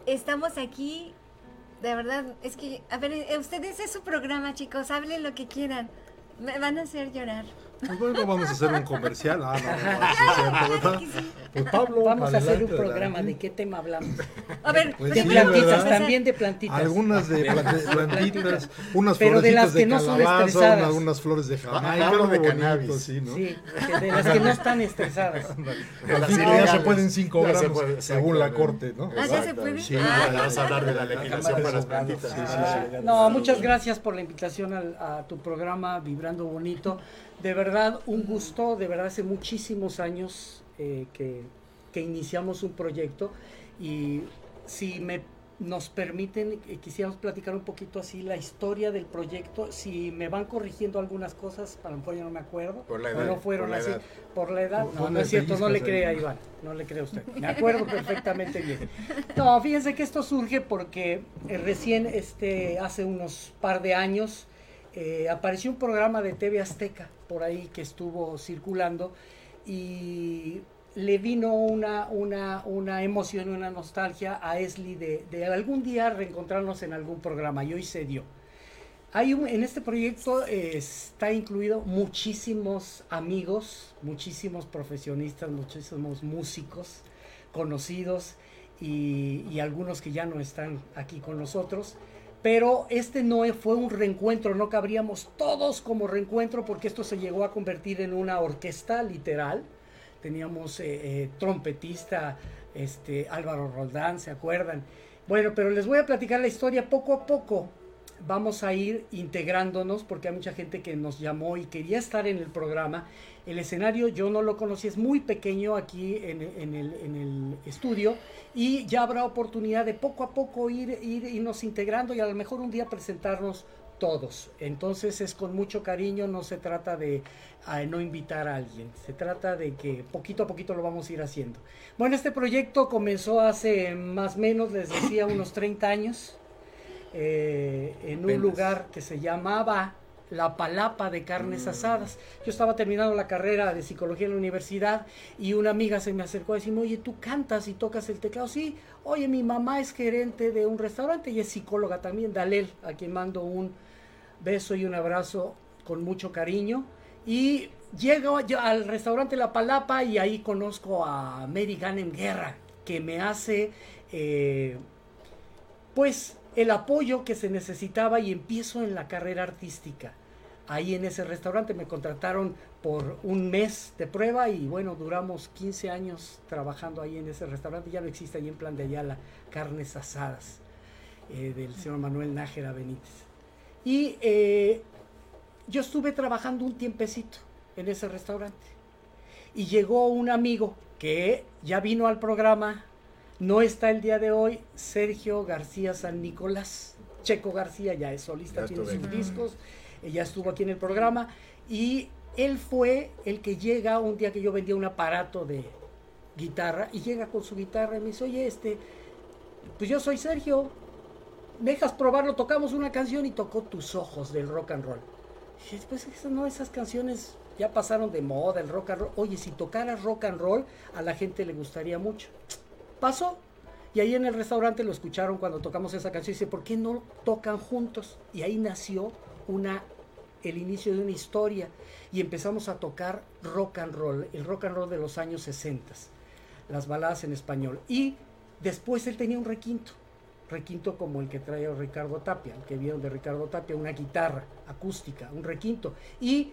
Estamos aquí, de verdad, es que, a ver, eh, ustedes es su programa, chicos, hablen lo que quieran. Me van a hacer llorar. Pues bueno, vamos a hacer un comercial. Ah, no, no, no, sí es cierto, ¿verdad? Pues Pablo, Vamos a hacer un adelante, programa. adelante. ¿De qué tema hablamos? A ver, Pues de sí, plantitas, ¿verdad? también de plantitas. Algunas de Ah, plant- plantitas, unas Pero de las que de, no son calabaza, estresadas. unas, flores de Jamaica, Hablo de algo bonito, cannabis. sí, ¿no? Sí, de las que no están estresadas. Al fin ya se pueden 5 Ya se gramos, puede, según la corte, ¿no? Ah, ya se puede. Sí, Ah. Ya vas a hablar de la legislación para las plantitas. Sí, sí, Ah, sí. No, muchas gracias por la invitación al- a, tu programa Vibrando Bonito. De verdad, un gusto, de verdad, hace muchísimos años eh, que, que iniciamos un proyecto y si me nos permiten, eh, quisiéramos platicar un poquito así la historia del proyecto. Si me van corrigiendo algunas cosas, para lo mejor yo no me acuerdo. Por la o edad, no fueron por la así. edad. Por la edad. No, no es cierto, no le crea ahí. Iván. No le cree usted. Me acuerdo perfectamente bien. No, fíjense que esto surge porque eh, recién este, hace unos par de años eh, apareció un programa de TV Azteca por ahí que estuvo circulando y le vino una, una, una emoción, una nostalgia a Esli de, de algún día reencontrarnos en algún programa y hoy se dio. Hay un- en este proyecto eh, está incluido muchísimos amigos, muchísimos profesionistas, muchísimos músicos conocidos y, y algunos que ya no están aquí con nosotros. Pero este no fue un reencuentro, no cabríamos todos como reencuentro porque esto se llegó a convertir en una orquesta literal. Teníamos eh, eh, trompetista, este, Álvaro Roldán, ¿se acuerdan? Bueno, pero les voy a platicar la historia poco a poco. Vamos a ir integrándonos porque hay mucha gente que nos llamó y quería estar en el programa. El escenario yo no lo conocí, es muy pequeño aquí en, el estudio y ya habrá oportunidad de poco a poco ir, ir irnos integrando y a lo mejor un día presentarnos todos. Entonces es con mucho cariño, no se trata de ah, no invitar a alguien, se trata de que poquito a poquito lo vamos a ir haciendo. Bueno, este proyecto comenzó hace más o menos, les decía, unos 30 años, eh, en un lugar que se llamaba La Palapa de Carnes Asadas. Yo estaba terminando la carrera de psicología en la universidad y una amiga se me acercó a decirme, oye, ¿tú cantas y tocas el teclado? Sí, oye, mi mamá es gerente de un restaurante y es psicóloga también, Dalel, a quien mando un beso y un abrazo con mucho cariño. Y llego yo al restaurante La Palapa y ahí conozco a Mary Ganem Guerra, que me hace, eh, pues, el apoyo que se necesitaba y empiezo en la carrera artística. Ahí en ese restaurante me contrataron por un mes de prueba y bueno, duramos 15 años trabajando ahí en ese restaurante. Ya no existe ahí en Plan de Ayala, carnes asadas, eh, del señor Manuel Nájera Benítez. Y eh, yo estuve trabajando un tiempecito en ese restaurante. Y llegó un amigo que ya vino al programa, no está el día de hoy, Sergio García San Nicolás. Checo García ya es solista, Ya tiene sus discos, eh, ya estuvo aquí en el programa. Y él fue el que llega un día que yo vendía un aparato de guitarra y llega con su guitarra y me dice, oye, este, pues yo soy Sergio, ¿me dejas probarlo? Tocamos una canción y tocó Tus Ojos del rock and roll. Y dije, pues eso no, esas canciones ya pasaron de moda, el rock and roll. Oye, si tocaras rock and roll, a la gente le gustaría mucho. Pasó. Y ahí en el restaurante lo escucharon cuando tocamos esa canción y dice, ¿por qué no tocan juntos? Y ahí nació una, el inicio de una historia y empezamos a tocar rock and roll, el rock and roll de los años 60, las baladas en español. Y después él tenía un requinto, requinto como el que trae Ricardo Tapia, el que vieron de Ricardo Tapia, una guitarra acústica, un requinto. Y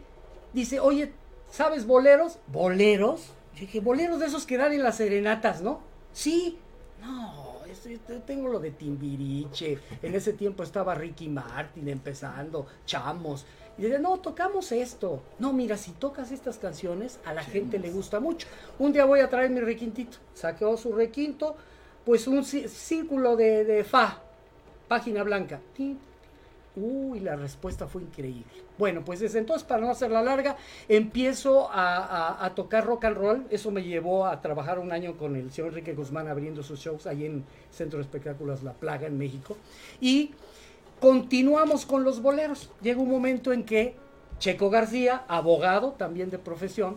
dice, oye, ¿sabes boleros? ¿Boleros? Yo dije, boleros de esos que dan en las serenatas, ¿no? Sí. No, tengo lo de Timbiriche. En ese tiempo estaba Ricky Martin empezando, Chamos. Y dice, no, tocamos esto. No, mira, si tocas estas canciones, a la gente le gusta mucho. Un día voy a traer mi requintito. Saqueó su requinto, pues un cí- círculo de, de fa, página blanca. Tin, Uy, la respuesta fue increíble. Bueno, pues desde entonces, para no hacerla larga, empiezo a, a- a tocar rock and roll. Eso me llevó a trabajar un año con el señor Enrique Guzmán abriendo sus shows ahí en Centro de Espectáculos La Plaga, en México. Y continuamos con los boleros. Llega un momento en que Checo García, abogado también de profesión,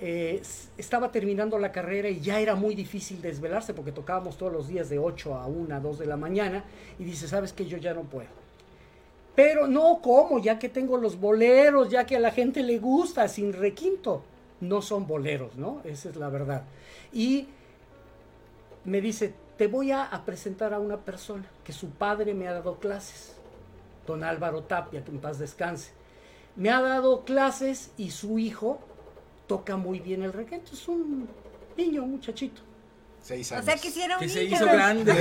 eh, estaba terminando la carrera y ya era muy difícil desvelarse porque tocábamos todos los días de 8 a 1, 2 de la mañana y dice, ¿sabes que Yo ya no puedo Pero no, ¿cómo? Ya que tengo los boleros, ya que a la gente le gusta, sin requinto. No son boleros, ¿no? Esa es la verdad. Y me dice, te voy a, presentar a una persona que su padre me ha dado clases, don Álvaro Tapia, que en paz descanse. Me ha dado clases y su hijo toca muy bien el requinto. Es un niño, un muchachito. Seis O años. sea, que si era un Que se niño. hizo grande.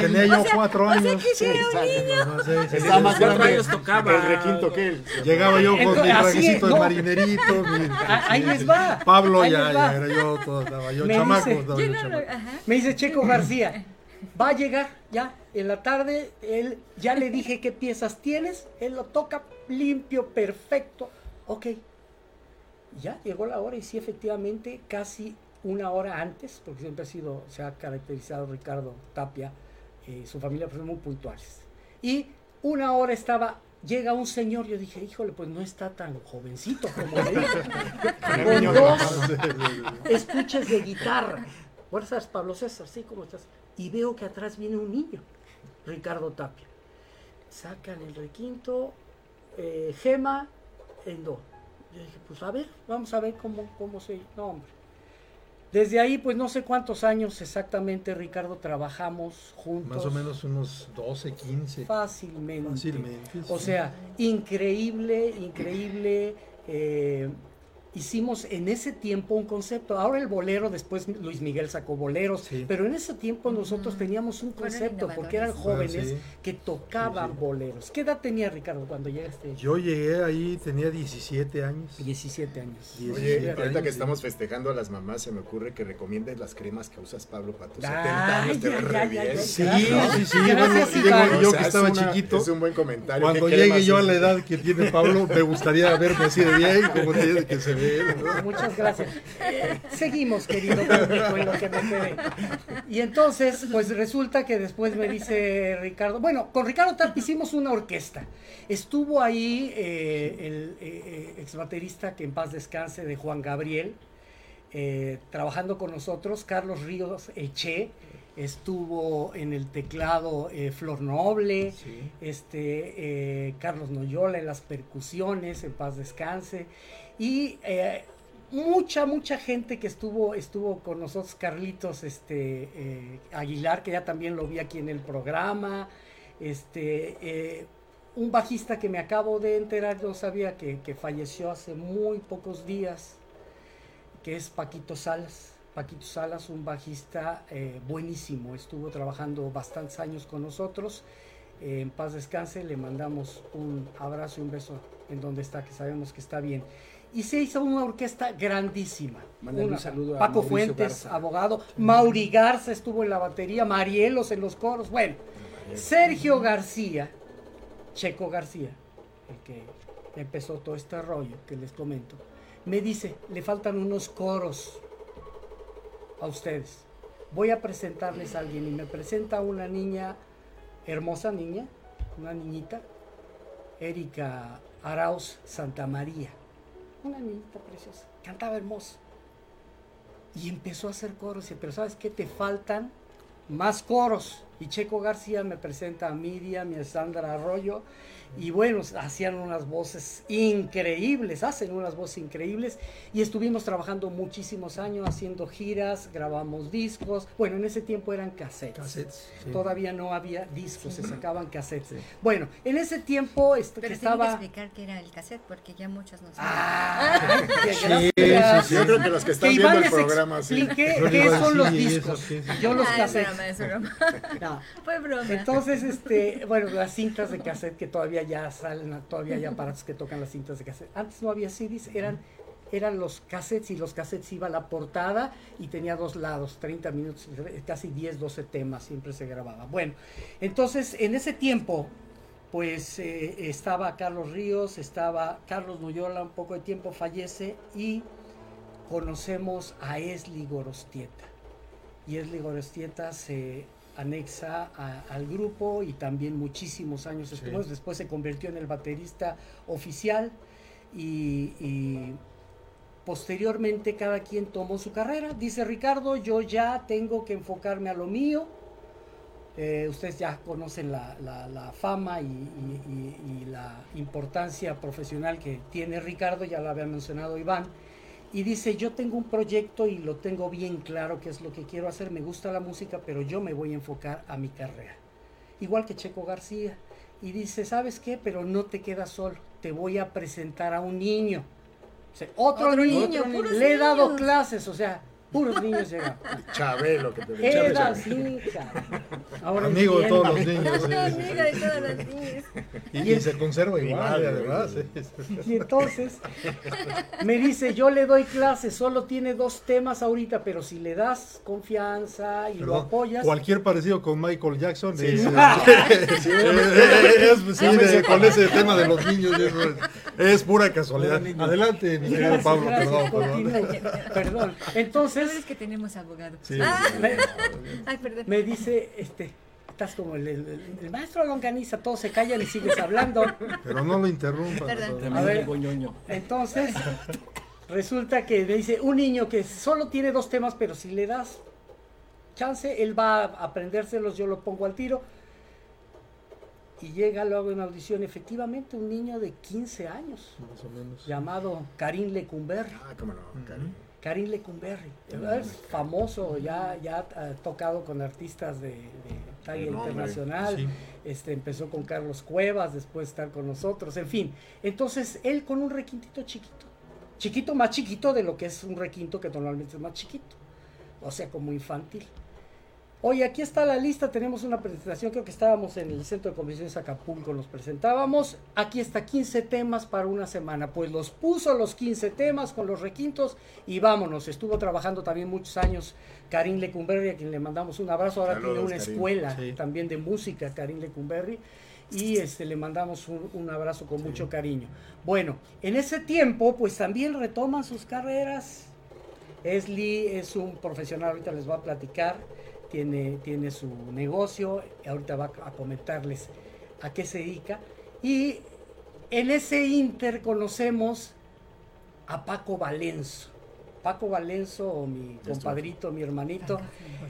Tenía yo O sea, cuatro o sea, años. que si era un niño. No sé, sí, Estaba más. Cuatro grande años tocaba. el requinto que él. Llegaba yo con mi trajecito es, de no. marinerito. mi- Ah, ahí les va. Pablo ahí ya, ya era yo, todo estaba yo Me chamaco. dice- estaba yo no chamaco. Me dice Checo García, va a llegar ya en la tarde, él ya le dije qué piezas tienes, él lo toca limpio, perfecto, ok. Ya llegó la hora y sí, efectivamente, casi una hora antes, porque siempre ha sido, se ha caracterizado Ricardo Tapia, eh, su familia fueron muy puntuales. Y una hora estaba, llega un señor, yo dije, híjole, pues no está tan jovencito como le dije. Con dos estuches de guitarra. Buenas tardes, Pablo César, sí, ¿cómo estás? Y veo que atrás viene un niño, Ricardo Tapia. Sacan el requinto, eh, gema, en do. Yo dije, pues a ver, vamos a ver cómo, cómo se... No, hombre. Desde ahí, pues no sé cuántos años exactamente, Ricardo, trabajamos juntos. Más o menos unos 12, 15. Fácilmente. Fácilmente. O sea, increíble, increíble. eh, hicimos en ese tiempo un concepto. Ahora el bolero, después Luis Miguel sacó boleros, Sí. pero en ese tiempo nosotros teníamos un concepto porque eran jóvenes Ah, sí. que tocaban Sí, sí. boleros. ¿Qué edad tenía Ricardo cuando llegaste? Yo llegué ahí, tenía 17 años. 17 años. Oye, 17 ahorita que estamos festejando a las mamás, se me ocurre que recomiendes las cremas que usas, Pablo, para tus 70 Ay, años. Te. Sí, sí, sí. Gracias, bueno, yo O sea, que es estaba una- chiquito. Es un buen comentario. Cuando ¿Qué llegue yo a la edad que tiene Pablo, me gustaría verme así de bien, como tiene que se ve. ¿No? Muchas gracias. Seguimos, querido público, en lo que me quedé. Y entonces, pues resulta que después me dice Ricardo, bueno, con Ricardo Tapia hicimos una orquesta. Estuvo ahí eh, el eh, ex baterista que en paz descanse de Juan Gabriel, eh, trabajando con nosotros, Carlos Ríos Eche, estuvo en el teclado eh, Flor Noble, Sí. este eh, Carlos Noyola en las percusiones, en paz descanse, y eh, mucha, mucha gente que estuvo, estuvo con nosotros, Carlitos este, eh, Aguilar, que ya también lo vi aquí en el programa, este, eh, un bajista que me acabo de enterar, yo sabía que, que falleció hace muy pocos días, que es Paquito Salas. Paquito Salas, un bajista eh, buenísimo, estuvo trabajando bastantes años con nosotros. Eh, en paz descanse, le mandamos un abrazo y un beso en donde está, que sabemos que está bien. Y se hizo una orquesta grandísima. Un saludo a Paco Mauricio Fuentes, Garza. abogado. Mauri Garza estuvo en la batería, Marielos en los coros. Bueno, Sergio García, Checo García, el que empezó todo este rollo que les comento, me dice, le faltan unos coros a ustedes. Voy a presentarles a alguien y me presenta una niña, hermosa niña, una niñita, Erika Arauz Santa María. Una niñita preciosa, cantaba hermoso. Y empezó a hacer coros, pero ¿sabes qué? Te faltan más coros. Y Checo García me presenta a Miriam y a Sandra Arroyo. Y bueno, hacían unas voces increíbles, hacen unas voces increíbles. Y estuvimos trabajando muchísimos años haciendo giras, grabamos discos. Bueno, en ese tiempo eran cassettes. Cassettes, sí. Todavía no había discos, se sacaban cassettes. Bueno, en ese tiempo este, que Pero que estaba... explicar qué era el cassette porque ya muchos no saben. Ah, Sí, gracias. sí, sí. Yo creo que los que están Que viendo el programa, sí. explique Yo le qué son los decir, ¿y discos. Yo los Ah, es cassettes. broma, es broma. No. Fue broma. Entonces, este, bueno, las cintas de cassette que todavía ya salen, todavía hay aparatos que tocan las cintas de cassette. Antes no había CDs, eran, eran los cassettes y los cassettes iba a la portada y tenía dos lados, 30 minutos, casi 10, 12 temas, siempre se grababa. Bueno, entonces en ese tiempo, pues eh, estaba Carlos Ríos, estaba Carlos Noyola, un poco de tiempo fallece y conocemos a Esli Gorostieta. Y Esli Gorostieta se anexa a- al grupo y también muchísimos años después, después se convirtió en el baterista oficial y, y posteriormente cada quien tomó su carrera. Dice Ricardo, yo ya tengo que enfocarme a lo mío. Eh, ustedes ya conocen la, la- la fama y- y la importancia profesional que tiene Ricardo, ya lo había mencionado Iván. Y dice, yo tengo un proyecto y lo tengo bien claro qué es lo que quiero hacer, me gusta la música, pero yo me voy a enfocar a mi carrera. Igual que Checo García. Y dice, ¿sabes qué? Pero no te quedas solo, te voy a presentar a un niño. O sea, otro, Otro niño, le he dado niños. clases, o sea, puros niños llegan. Chabelo que te Era así, cabrón. Ahora Amigo de todos los niños. sí, sí. Amiga de todas las niñas. Y, y se conserva igual, Igual, además. Y entonces me dice, yo le doy clases, solo tiene dos temas ahorita, pero si le das confianza y lo apoyas, Cualquier parecido con Michael Jackson Sí, es, sí. es- es- sí, de- con ese tema de los niños es, es pura casualidad. Adelante, mi querido Pablo, perdón, perdón. Lo Entonces es que tenemos abogado. Sí, Ah, me, Ay, perdón. me dice, este, estás como el, el- el maestro Longaniza, todos se callan y sigues hablando. Pero no lo interrumpas. A ver. Entonces, resulta que me dice, un niño que solo tiene dos temas, pero si le das chance, él va a aprendérselos, yo lo pongo al tiro. Y llega luego en audición, efectivamente, un niño de 15 años, Más o menos. llamado Karim Lecumberri. Ah, cómo no, Karim. Karim Lecumberri. Es famoso, ya, ya ha tocado con artistas de, de talla internacional. sí. Este, empezó con Carlos Cuevas, después estar con nosotros, en fin. Entonces, él con un requintito chiquito. Chiquito, más chiquito de lo que es un requinto que normalmente es más chiquito. O sea, como infantil. Oye, aquí está la lista, tenemos una presentación, creo que estábamos en el Centro de Convenciones Acapulco, nos presentábamos. Aquí está 15 temas para una semana. Pues los puso los 15 temas con los requintos y vámonos. Estuvo trabajando también muchos años Karim Lecumberri, a quien le mandamos un abrazo. Ahora Saludos, tiene una escuela Sí. también de música, Karim Lecumberri. Y este, le mandamos un, un abrazo con mucho cariño. Bueno, en ese tiempo, pues también retoman sus carreras. Esli es un profesional, ahorita les va a platicar, tiene, tiene su negocio, ahorita va a comentarles a qué se dedica. Y en ese inter conocemos a Paco Valenzo. Paco Valenzo, mi compadrito, mi hermanito,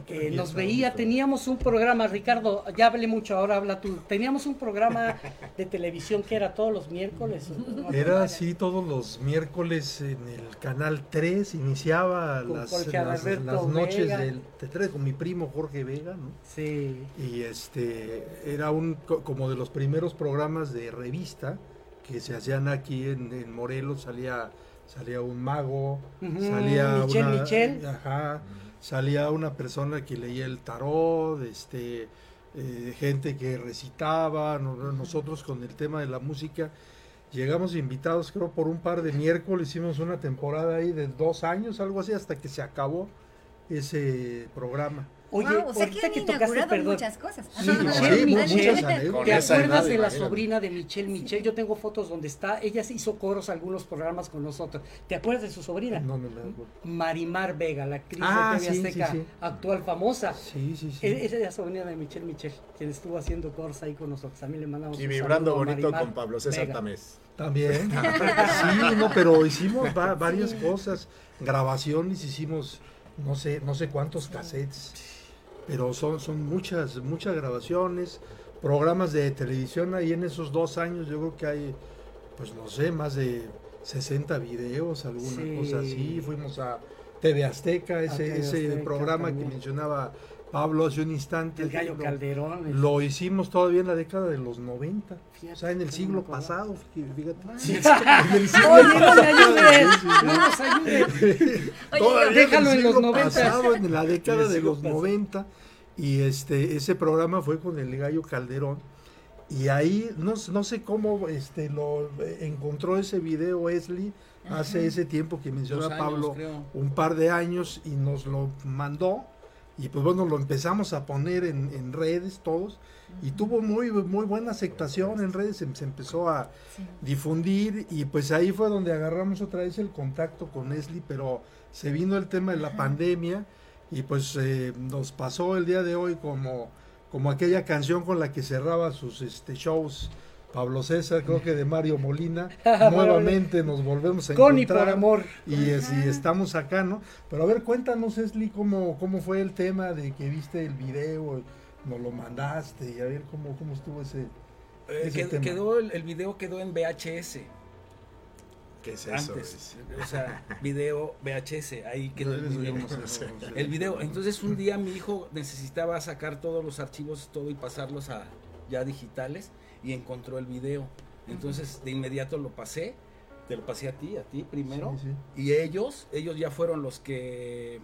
eh, nos veía, teníamos un programa, Ricardo, ya hablé mucho, ahora habla tú, teníamos un programa de televisión que era todos los miércoles. ¿no? Era así todos los miércoles en el canal 3, iniciaba las, las- noches del de tres con mi primo Jorge Vega, ¿no? Sí. Y este era un co- como de los primeros programas de revista que se hacían aquí en, en Morelos, salía salía un mago, salía Michel, una Michel. ajá, salía una persona que leía el tarot, este eh, gente que recitaba, no- nosotros con el tema de la música llegamos invitados creo por un par de miércoles, hicimos una temporada ahí de dos años, algo así, hasta que se acabó ese programa. Oye, Wow, o sea que han que tocaste, perdón. muchas cosas. Sí. Michelle, ¿Te acuerdas de la sobrina de Michelle? Michelle, yo tengo fotos donde está, ella se hizo coros algunos programas con nosotros. ¿Te acuerdas de su sobrina? No, no me acuerdo. Marimar Vega, la actriz Ah, de TV sí, Azteca, sí. actual famosa. Sí, sí, sí. Esa es la sobrina de Michelle Michelle, quien estuvo haciendo coros ahí con nosotros. También le mandamos Y un vibrando saludo bonito Marimar con Pablo César. Tamés. También. Sí, no, pero hicimos va- varias cosas. Grabaciones hicimos no sé, no sé cuántos cassettes. Pero son, son muchas, muchas grabaciones, programas de televisión ahí en esos dos años, yo creo que hay, pues no sé, más de 60 videos, alguna Sí. cosa así. Fuimos a TV Azteca, ese, TV ese programa también. que mencionaba Pablo hace un instante. El gallo lo- Calderón. el- Lo hicimos todavía en la década de los 90, Fíjate, o sea, en el siglo pasado, fí- fíjate. Oye, no me ayudes, no nos ayudes. Déjalo en en el los siglo 90. pasado, en la década En el de siglo los pasado. 90 y este ese programa fue con el gallo Calderón y ahí no, no sé cómo este lo eh, encontró ese video Esli hace ese tiempo que mencionó Dos años, Pablo creo. un par de años y nos lo mandó y pues bueno lo empezamos a poner en, en redes todos y tuvo muy muy buena aceptación en redes se, se empezó a difundir y pues ahí fue donde agarramos otra vez el contacto con Esli pero se vino el tema de la pandemia y pues eh, nos pasó el día de hoy como como aquella canción con la que cerraba sus este shows Pablo César, creo que de Mario Molina, nuevamente nos volvemos a Con y encontrar. por amor. Y, es- y estamos acá, ¿no? Pero a ver, cuéntanos, Esli, cómo, cómo fue el tema de que viste el video, nos lo mandaste y a ver cómo, cómo estuvo ese, Eh, ese qued- tema. quedó el, el video quedó en VHS. ¿Qué es eso? antes, o sea, video VHS, ahí quedó el video. no sé, no sé. El video, entonces un día mi hijo necesitaba sacar todos los archivos todo y pasarlos a ya digitales y encontró el video. Entonces de inmediato lo pasé, te lo pasé a ti, a ti primero Sí, sí. y ellos, ellos ya fueron los que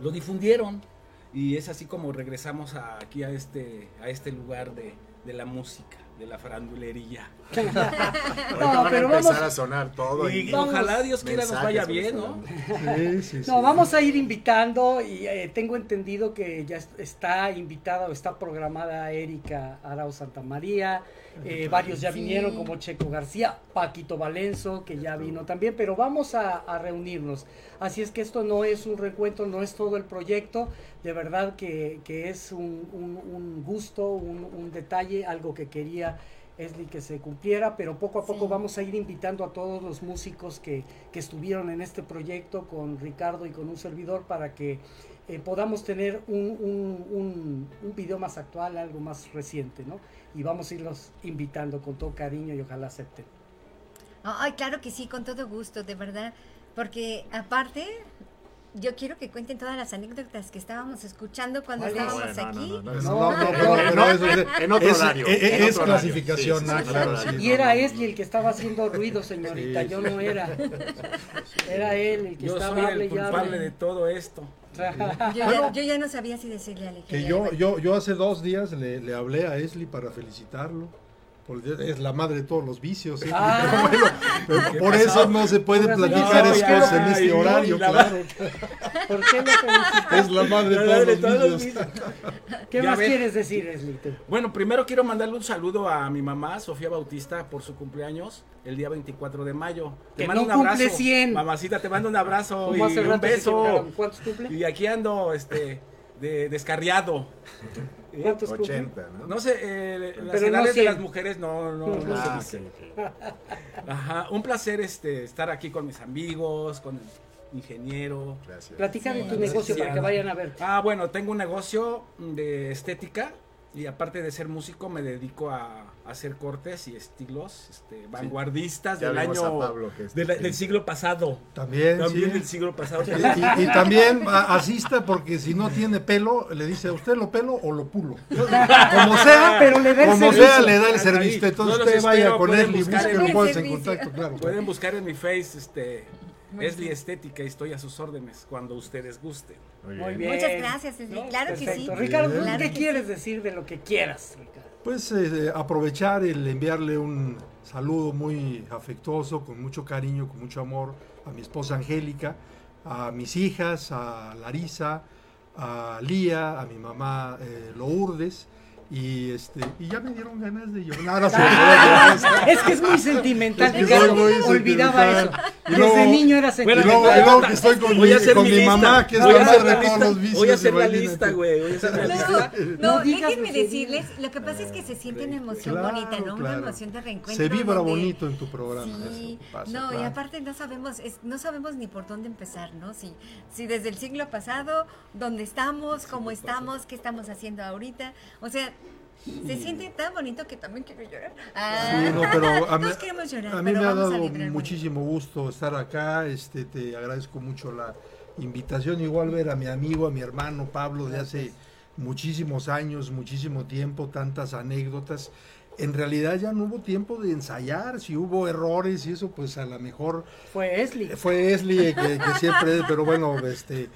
lo difundieron y es así como regresamos a- aquí a este a este lugar de, de la música, de la farandulería. No, van a pero empezar vamos- a sonar todo. Y, Vamos. ojalá Dios quiera nos vaya bien, ¿no? lado. Sí, sí, sí. No, vamos a ir invitando y eh, tengo entendido que ya est- está invitada o está programada Erika Arau Santa María, eh, varios ya Sí. vinieron como Checo García, Paquito Valenzo que ya vino también, pero vamos a, a reunirnos. Así es que esto no es un recuento, no es todo el proyecto, de verdad que, que es un, un- un gusto, un, un detalle, algo que quería Esli que se cumpliera, pero poco a poco Sí. vamos a ir invitando a todos los músicos que, que estuvieron en este proyecto con Ricardo y con un servidor para que eh, podamos tener un, un, un, un video más actual, algo más reciente, ¿no? Y vamos a irlos invitando con todo cariño y ojalá acepten. Ay, claro que sí, con todo gusto, de verdad. Porque aparte, yo quiero que cuenten todas las anécdotas que estábamos escuchando cuando estábamos Bueno, aquí. no, no, no, No, eso- no, pero, pero eso es, En otro horario, es- clasificación, Y era Esli el que estaba haciendo ruido, señorita, Sí, yo sí. no era. Era él el que Yo estaba soy hable el y hable. culpable de todo esto. Yo ya, yo ya no sabía si decirle a Que yo, yo, yo hace dos días le, le hablé a Esli para felicitarlo. Es la madre de todos los vicios. ¿eh? Ah. Pero bueno, pero por eso no se puede platicar no, estos en este horario, claro. ¿Por qué felicitas? Es la madre de todos los vicios. ¿Qué Ya más ves. quieres decir, Esli? tú? Bueno, primero quiero mandarle un saludo a mi mamá, Sofía Bautista, por su cumpleaños el día 24 de mayo. Te Que mando no un abrazo. cumple 100. Mamacita, te mando un abrazo y un beso. ¿Cuántos cumple? Y aquí ando este de descarriado. ¿Cuántos cumple? 80, ¿no? No sé, eh, las Pero no edades de 100. las mujeres no, no, no se Ah, dice. Ajá, un placer este estar aquí con mis amigos, con el ingeniero. Gracias. Platica de tu negocio para que vayan a ver. Ah, bueno, tengo un negocio de estética y aparte de ser músico me dedico a, a hacer cortes y estilos este, vanguardistas del año a Pablo que es- de la- del siglo pasado. También, También sí. del siglo pasado. Y, y- y también asista porque si no tiene pelo, le dice a usted lo pelo o lo pulo. Como sea, Pero le da el como servicio. sea, le da el servicio. Entonces no usted vaya espero, con pueden él y en- en contacto, claro. Pueden buscar en mi face este Esli Estética y estoy a sus órdenes cuando ustedes gusten. Muy Muy bien. bien. Muchas gracias, Esli. ¿No? Claro que sí. Ricardo, ¿qué quieres decir de lo que quieras, Ricardo? Pues eh, aprovechar el enviarle un saludo muy afectuoso, con mucho cariño, con mucho amor a mi esposa Angélica, a mis hijas, a Larisa, a Lía, a mi mamá eh, Lourdes. Y, este, y ya me dieron ganas de llorar. No, Ah, es que es muy sentimental, Es que Ricardo. soy muy Olvidaba eso. sentimental. Y Desde luego- niño era Y sentimental. luego, y luego que estoy con Voy mi, a hacer con mi mi lista. mamá, que es Voy la a hacer madre la de todos lista. los vicios. Voy a hacer la lista, güey. Voy a hacer la lista. No, No déjenme decirles, lo que pasa es que se siente una emoción Claro, bonita, ¿no? Una emoción de reencuentro. Se vibra donde- bonito en tu programa. Sí, pasa, no, y aparte no sabemos, es- no sabemos ni por dónde empezar, ¿no? Si, si desde el siglo pasado, dónde estamos, cómo estamos, qué estamos haciendo ahorita, o sea, se siente tan bonito que también quiero llorar. Ah, Sí, no, pero a mí, todos queremos llorar, a mí pero me ha dado muchísimo gusto estar acá. Este, te agradezco mucho la invitación. Igual ver a mi amigo, a mi hermano Pablo de hace muchísimos años, muchísimo tiempo, tantas anécdotas. En realidad ya no hubo tiempo de ensayar, si hubo errores y eso, pues a lo mejor Fue Esli. fue Esli que, que siempre, pero bueno, este,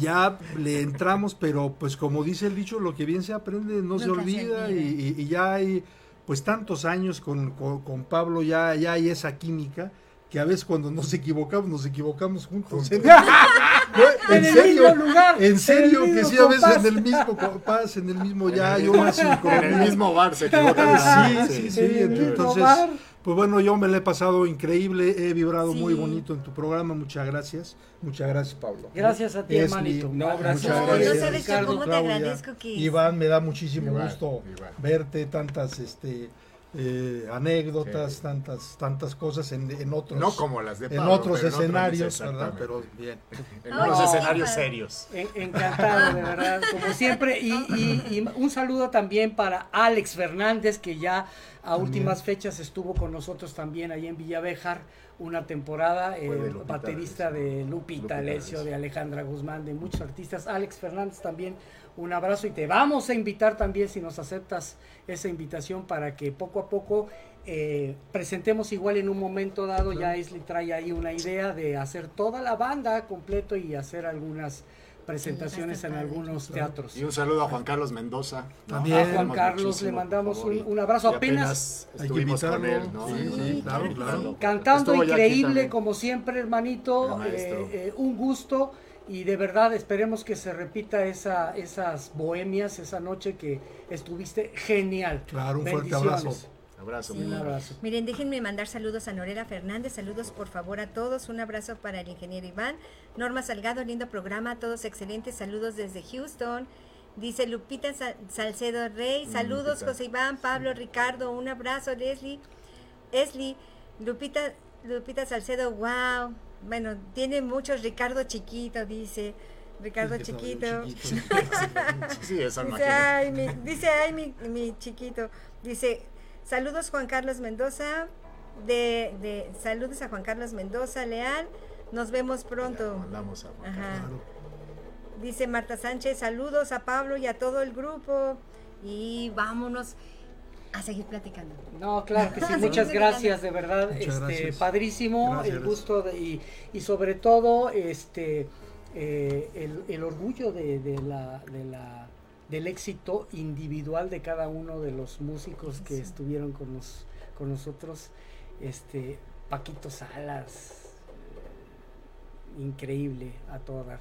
ya le entramos, pero pues como dice el dicho, lo que bien se aprende no se Nunca se olvida y, olvida. y- y ya hay pues tantos años con, con- con Pablo, ya, ya hay esa química que a veces cuando nos equivocamos, nos equivocamos juntos. No, En el mismo lugar, en serio, en el que sí, a veces compás. en el mismo compás, en el mismo ya el una mismo- En el sincronía. mismo bar se equivocan. Sí, sí, sí. Mismo Entonces, bar. Pues bueno, yo me la he pasado increíble, he vibrado muy bonito en tu programa. Muchas gracias. Muchas gracias, Pablo. Gracias a ti, Esli, hermanito. No, gracias. Muchas No, no gracias. sabes yo Ricardo, cómo te Claudia. agradezco que... Iván, me da muchísimo gusto verte, tantas este eh, anécdotas, tantas tantas cosas en, en otros No como las de en Pablo, otros pero en otro escenarios. Pero bien. En unos escenarios serios. En- Encantado, de verdad, como siempre. Y, y- y un saludo también para Alex Fernández, que ya a últimas fechas estuvo con nosotros también ahí en Villavejar una temporada, de eh, Lupita baterista de Lupita, Lupita Alessio. de Alejandra Guzmán, de muchos artistas. Alex Fernández también, un abrazo y te vamos a invitar también si nos aceptas esa invitación para que poco a poco eh, presentemos igual en un momento dado, ya Isli trae ahí una idea de hacer toda la banda completo y hacer algunas presentaciones va en algunos teatros. Y un saludo a Juan Carlos Mendoza. ¿no? También. A Juan Carlos le mandamos un, un abrazo y apenas Hay que estuvimos con invitarlo. él, ¿no? Sí, En- sí, claro, en- claro. cantando Estuvo increíble como siempre hermanito, eh, eh, un gusto y de verdad esperemos que se repita esa, esas bohemias, esa noche que estuviste genial. Claro, un fuerte abrazo. Abrazo. Un abrazo. Miren, déjenme mandar saludos a Norela Fernández, saludos por favor a todos, un abrazo para el ingeniero Iván, Norma Salgado, lindo programa, todos excelentes, saludos desde Houston, dice Lupita Sa- Salcedo Rey, saludos Lupita. José Iván, Pablo, Ricardo, un abrazo Leslie, Esli, Lupita, Lupita Salcedo, wow, bueno, tiene muchos, Ricardo Chiquito, dice, Ricardo Sí, Chiquito. chiquito. Sí, Dice, ay, mi, dice, ay, mi, mi chiquito. Dice, saludos Juan Carlos Mendoza. De, de, saludos a Juan Carlos Mendoza, Leal. Nos vemos pronto. Mandamos a Juan. Carlos. Dice Marta Sánchez, saludos a Pablo y a todo el grupo. Y vámonos a seguir platicando. No, claro que sí, muchas gracias, de verdad, Muchas este, gracias. padrísimo, Gracias. el gusto de- y, y sobre todo este eh, el, el orgullo de, de la, de la del éxito individual de cada uno de los músicos que estuvieron con nos, con nosotros, este Paquito Salas, increíble a todo dar.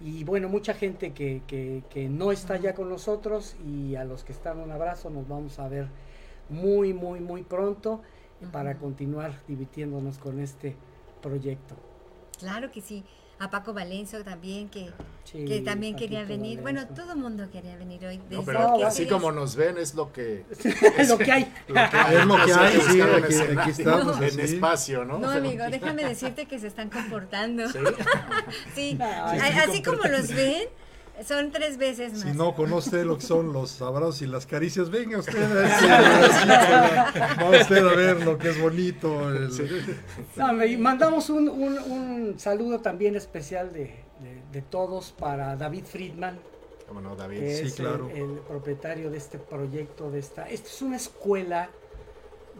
Y bueno, mucha gente que, que, que no está ya con nosotros y a los que están un abrazo, nos vamos a ver muy, muy, muy pronto para continuar divirtiéndonos con este proyecto. Claro que sí. A Paco Valenzo también, que, Sí, que también quería venir. Valenzo. Bueno, todo el mundo quería venir hoy. No, Desde pero así como nos ven es lo que lo que hay. lo que hay, Es lo que hay, sí, aquí- aquí estamos, en espacio, ¿no? No, amigo, déjame decirte que se están comportando. Sí. Sí, No, a- sí, así como los ven, son tres veces más. Si no conoce lo que son los abrazos y las caricias, venga usted a, va usted a ver lo que es bonito. el- No, mandamos un, un- un saludo también especial de, de- de todos para David Friedman, ¿Cómo no, David? que Sí, es el- claro. el, propietario de este proyecto, de esta. Esto es una escuela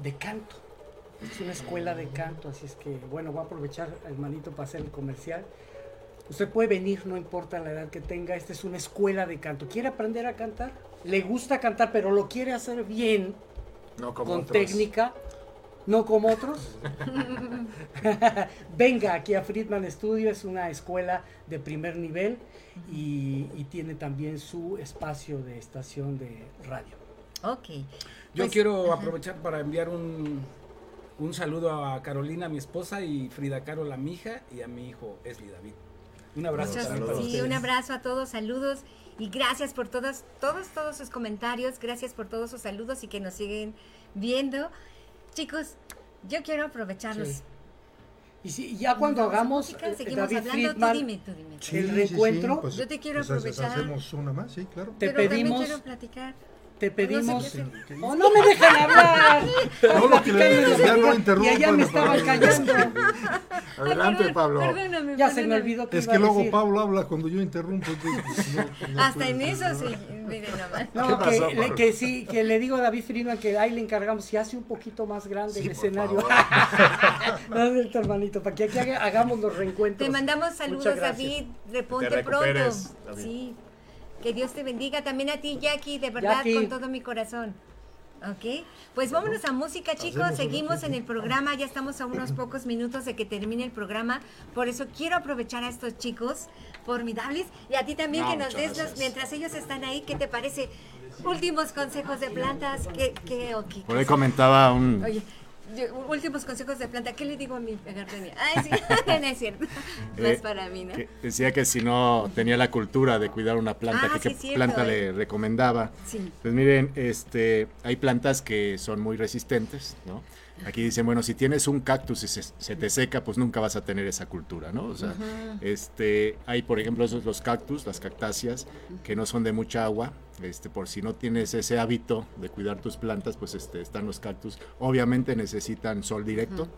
de canto. Es una escuela de canto, así es que, bueno, voy a aprovechar, hermanito, para hacer el comercial. Usted puede venir, no importa la edad que tenga. Esta es una escuela de canto. ¿Quiere aprender a cantar? Le gusta cantar, pero lo quiere hacer bien, No como con otros. técnica, no como otros. Venga aquí a Friedman Studio, es una escuela de primer nivel y, y tiene también su espacio de estación de radio. Ok. Yo Pues, quiero aprovechar para enviar un, un saludo a Carolina, mi esposa, y Frida Caro, la mi hija, y a mi hijo Esli David. Un abrazo para sí, ustedes. un abrazo a todos, saludos y gracias por todos, todos, todos sus comentarios, gracias por todos sus saludos y que nos siguen viendo. Chicos, yo quiero aprovecharlos. Sí. Y si, ya cuando hagamos música, eh, seguimos David hablando, Friedman, tú dime, tú dime. Sí, el sí, sí, reencuentro, pues, Yo te quiero pues, aprovechar. Hacemos una más, sí, claro. te Pero pedimos, quiero platicar. te pedimos. No sé ¡Oh, no me dejan hablar! No, lo que le- ya no y allá me estaban callando. Adelante, Perdón, Pablo. Perdóname, Ya se me perdóname. olvidó que Es iba que a luego decir. Pablo habla cuando yo interrumpo. entonces, pues, no- no Hasta en eso ¿no? sí, miren nomás. No, ¿Qué que, pasó, le- que sí, que le digo a David Friedman que ahí le encargamos, si hace un poquito más grande Sí, el escenario. no es cierto, hermanito, para que aquí haga- hagamos los reencuentros. Te mandamos saludos. David. Reponte Te pronto. David. Sí. Que Dios te bendiga. También a ti, Jackie, de verdad, Jackie. con todo mi corazón. Ok, pues vámonos a música, chicos. Hacemos Seguimos en el programa. Ya estamos a unos pocos minutos de que termine el programa. Por eso quiero aprovechar a estos chicos formidables y a ti también No, que nos des los, mientras ellos están ahí. ¿Qué te parece? Últimos consejos de plantas. ¿Qué, qué, o qué- Por ahí comentaba un, Oye, Yo- últimos consejos de planta. ¿Qué le digo a mi gardenia? Ay, sí, no es cierto. No Eh, es para mí, ¿no? que decía que si no tenía la cultura de cuidar una planta, Ah, que sí, qué cierto, planta eh. le recomendaba. Sí. Pues miren, este, hay plantas que son muy resistentes, ¿no? Aquí dicen, bueno, si tienes un cactus y se, se te seca, pues nunca vas a tener esa cultura, ¿no? O sea, este, hay, por ejemplo, esos los cactus, las cactáceas, que no son de mucha agua. Este, por si no tienes ese hábito de cuidar tus plantas, pues este, están los cactus. Obviamente necesitan sol directo.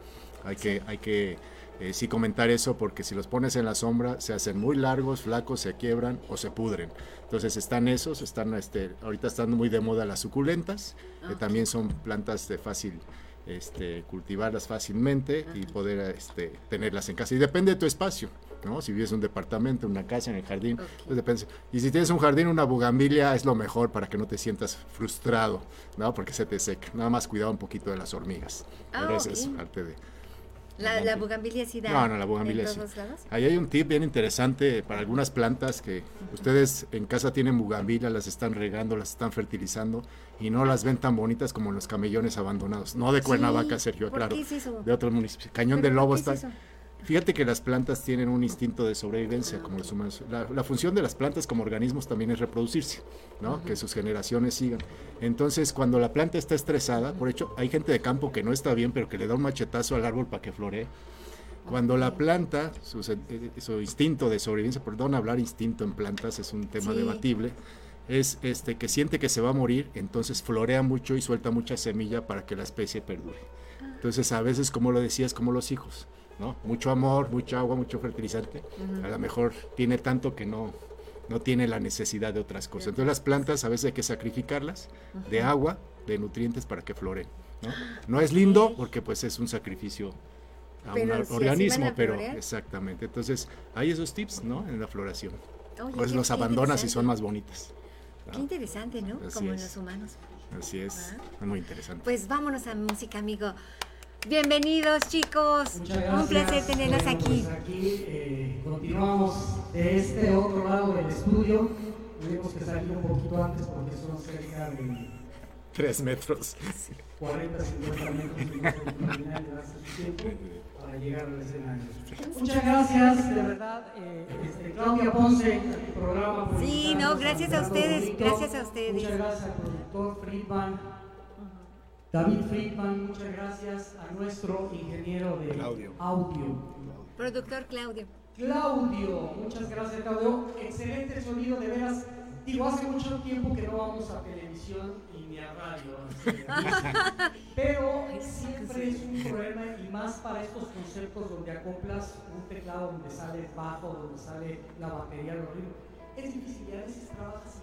Hay que, hay que eh, sí comentar eso porque si los pones en la sombra se hacen muy largos, flacos, se quiebran o se pudren. Entonces están esos, están este, ahorita están muy de moda las suculentas, que también son plantas de fácil este, cultivarlas fácilmente y poder este, tenerlas en casa. Y depende de tu espacio, ¿no? Si vives en un departamento, una casa, en el jardín, pues depende. Y si tienes un jardín, una bugambilia es lo mejor para que no te sientas frustrado, ¿no? Porque se te seca. Nada más cuidado un poquito de las hormigas. Ah, es parte de... La, la bugambilia sí da. No, no, la. Ahí hay un tip bien interesante para algunas plantas que ustedes en casa tienen bugambilia, las están regando, las están fertilizando y no las ven tan bonitas como los camellones abandonados. No de Cuernavaca, Sergio, ¿por claro. qué es eso? De otros municipios. Cañón del ¿Pero Lobo es está. Fíjate que las plantas tienen un instinto de sobrevivencia como los humanos. La, la función de las plantas como organismos también es reproducirse, ¿no? Que sus generaciones sigan. Entonces, cuando la planta está estresada, por hecho, hay gente de campo que no está bien, pero que le da un machetazo al árbol para que floree. Cuando la planta, su, eh, su instinto de sobrevivencia, perdón, hablar instinto en plantas es un tema Sí. debatible, es este que siente que se va a morir, entonces florea mucho y suelta mucha semilla para que la especie perdure. Entonces, a veces, como lo decías, como los hijos, ¿no? Mucho amor, mucha agua, mucho fertilizante. A lo mejor tiene tanto que no, no tiene la necesidad de otras cosas. Entonces, las plantas a veces hay que sacrificarlas de agua, de nutrientes para que floren. ¿no? No es lindo porque pues es un sacrificio a Pero un si organismo, pero florear. exactamente. Entonces, hay esos tips, ¿no? En la floración. Oye, Pues qué- los abandonas y son más bonitas. ¿no? Qué interesante, ¿no? Así Como en es. los humanos. Así es, Ah. muy interesante. Pues vámonos a música, amigo. Bienvenidos, chicos. Muchas Un placer tenerlos Bueno, aquí. pues aquí eh, continuamos de este otro lado del estudio. Tuvimos que salir un poquito antes porque son cerca de Tres metros. 40, 50 metros para llegar al escenario. Muchas gracias, de verdad, eh, este, Claudia Ponce, programa. Sí, no, gracias a ustedes, Bonito. gracias a ustedes. Muchas gracias al productor Friedman, David Friedman, muchas gracias a nuestro ingeniero de Claudio. audio. Productor Claudio. Claudio, muchas gracias Claudio. Excelente sonido, de veras. Digo, hace mucho tiempo que no vamos a televisión y ni a radio. así, Pero siempre es un problema y más para estos conceptos donde acoplas un teclado donde sale bajo, donde sale la batería, los ritmos. Es difícil y a veces trabajas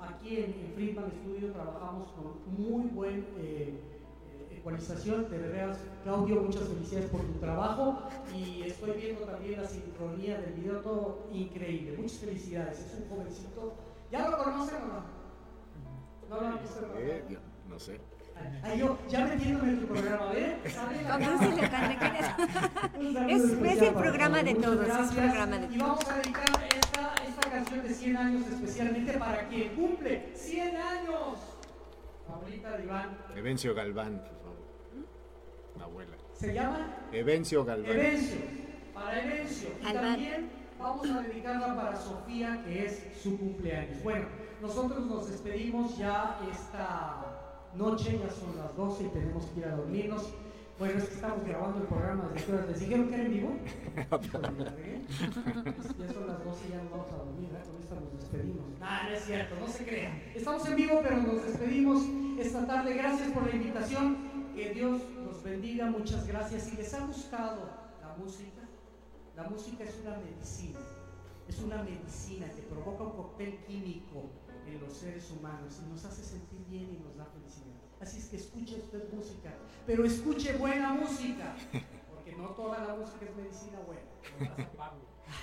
Aquí en, en Friedman Studio trabajamos con muy buen eh, eh, ecualización. De veras, Claudio, muchas felicidades por tu trabajo y estoy viendo también la sincronía del video, todo increíble. Muchas felicidades. Es un jovencito. ¿Ya lo conocen o no? No lo han visto. ¿no? Eh, no sé. Ay, yo, ya metiéndome en tu programa, ¿eh? ¿Sale la Con Lucy Leján, ¿qué Un saludo Es- es el programa de todos, es programa de Y vamos a dedicar esta, esta canción de 100 años especialmente para quien cumple 100 años. Abuelita de Iván. Evencio Galván, por favor. La abuela. Se llama Evencio Galván. Evencio. Para Evencio. Y Galván. también vamos a dedicarla para Sofía, que es su cumpleaños. Bueno, nosotros nos despedimos ya esta noche, ya son las 12 y tenemos que ir a dormirnos. Bueno, es que estamos grabando el programa desde horas? ¿Les dijeron que era en vivo? Regué. ya son las 12 y ya nos vamos a dormir, ¿eh? con esta nos despedimos. Nah, no es cierto, no se crean. Estamos en vivo, pero nos despedimos esta tarde. Gracias por la invitación. Que Dios los bendiga. Muchas gracias. Si les ha gustado la música, la música es una medicina. Es una medicina que provoca un cóctel químico en los seres humanos y nos hace sentir bien y nos da felicidad. Así es que escuche usted música, pero escuche buena música, porque no toda la música es medicina buena.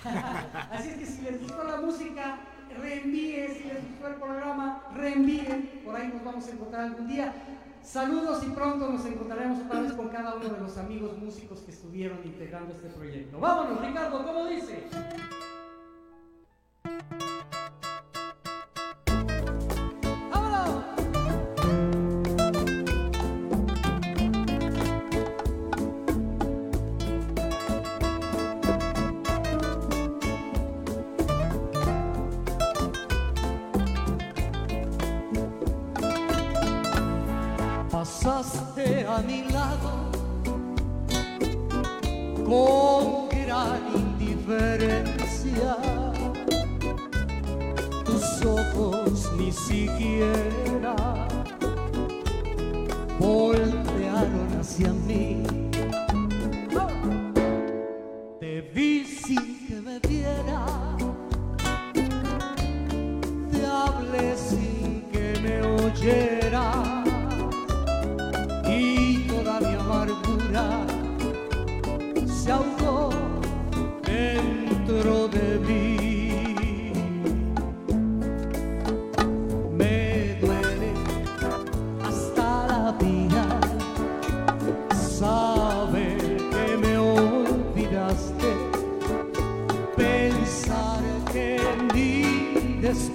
Así es que si les gustó la música, reenvíe, si les gustó el programa, reenvíen, por ahí nos vamos a encontrar algún día. Saludos y pronto nos encontraremos otra vez con cada uno de los amigos músicos que estuvieron integrando este proyecto. Vámonos, Ricardo, ¿cómo dice? Siquiera voltearon hacia mí.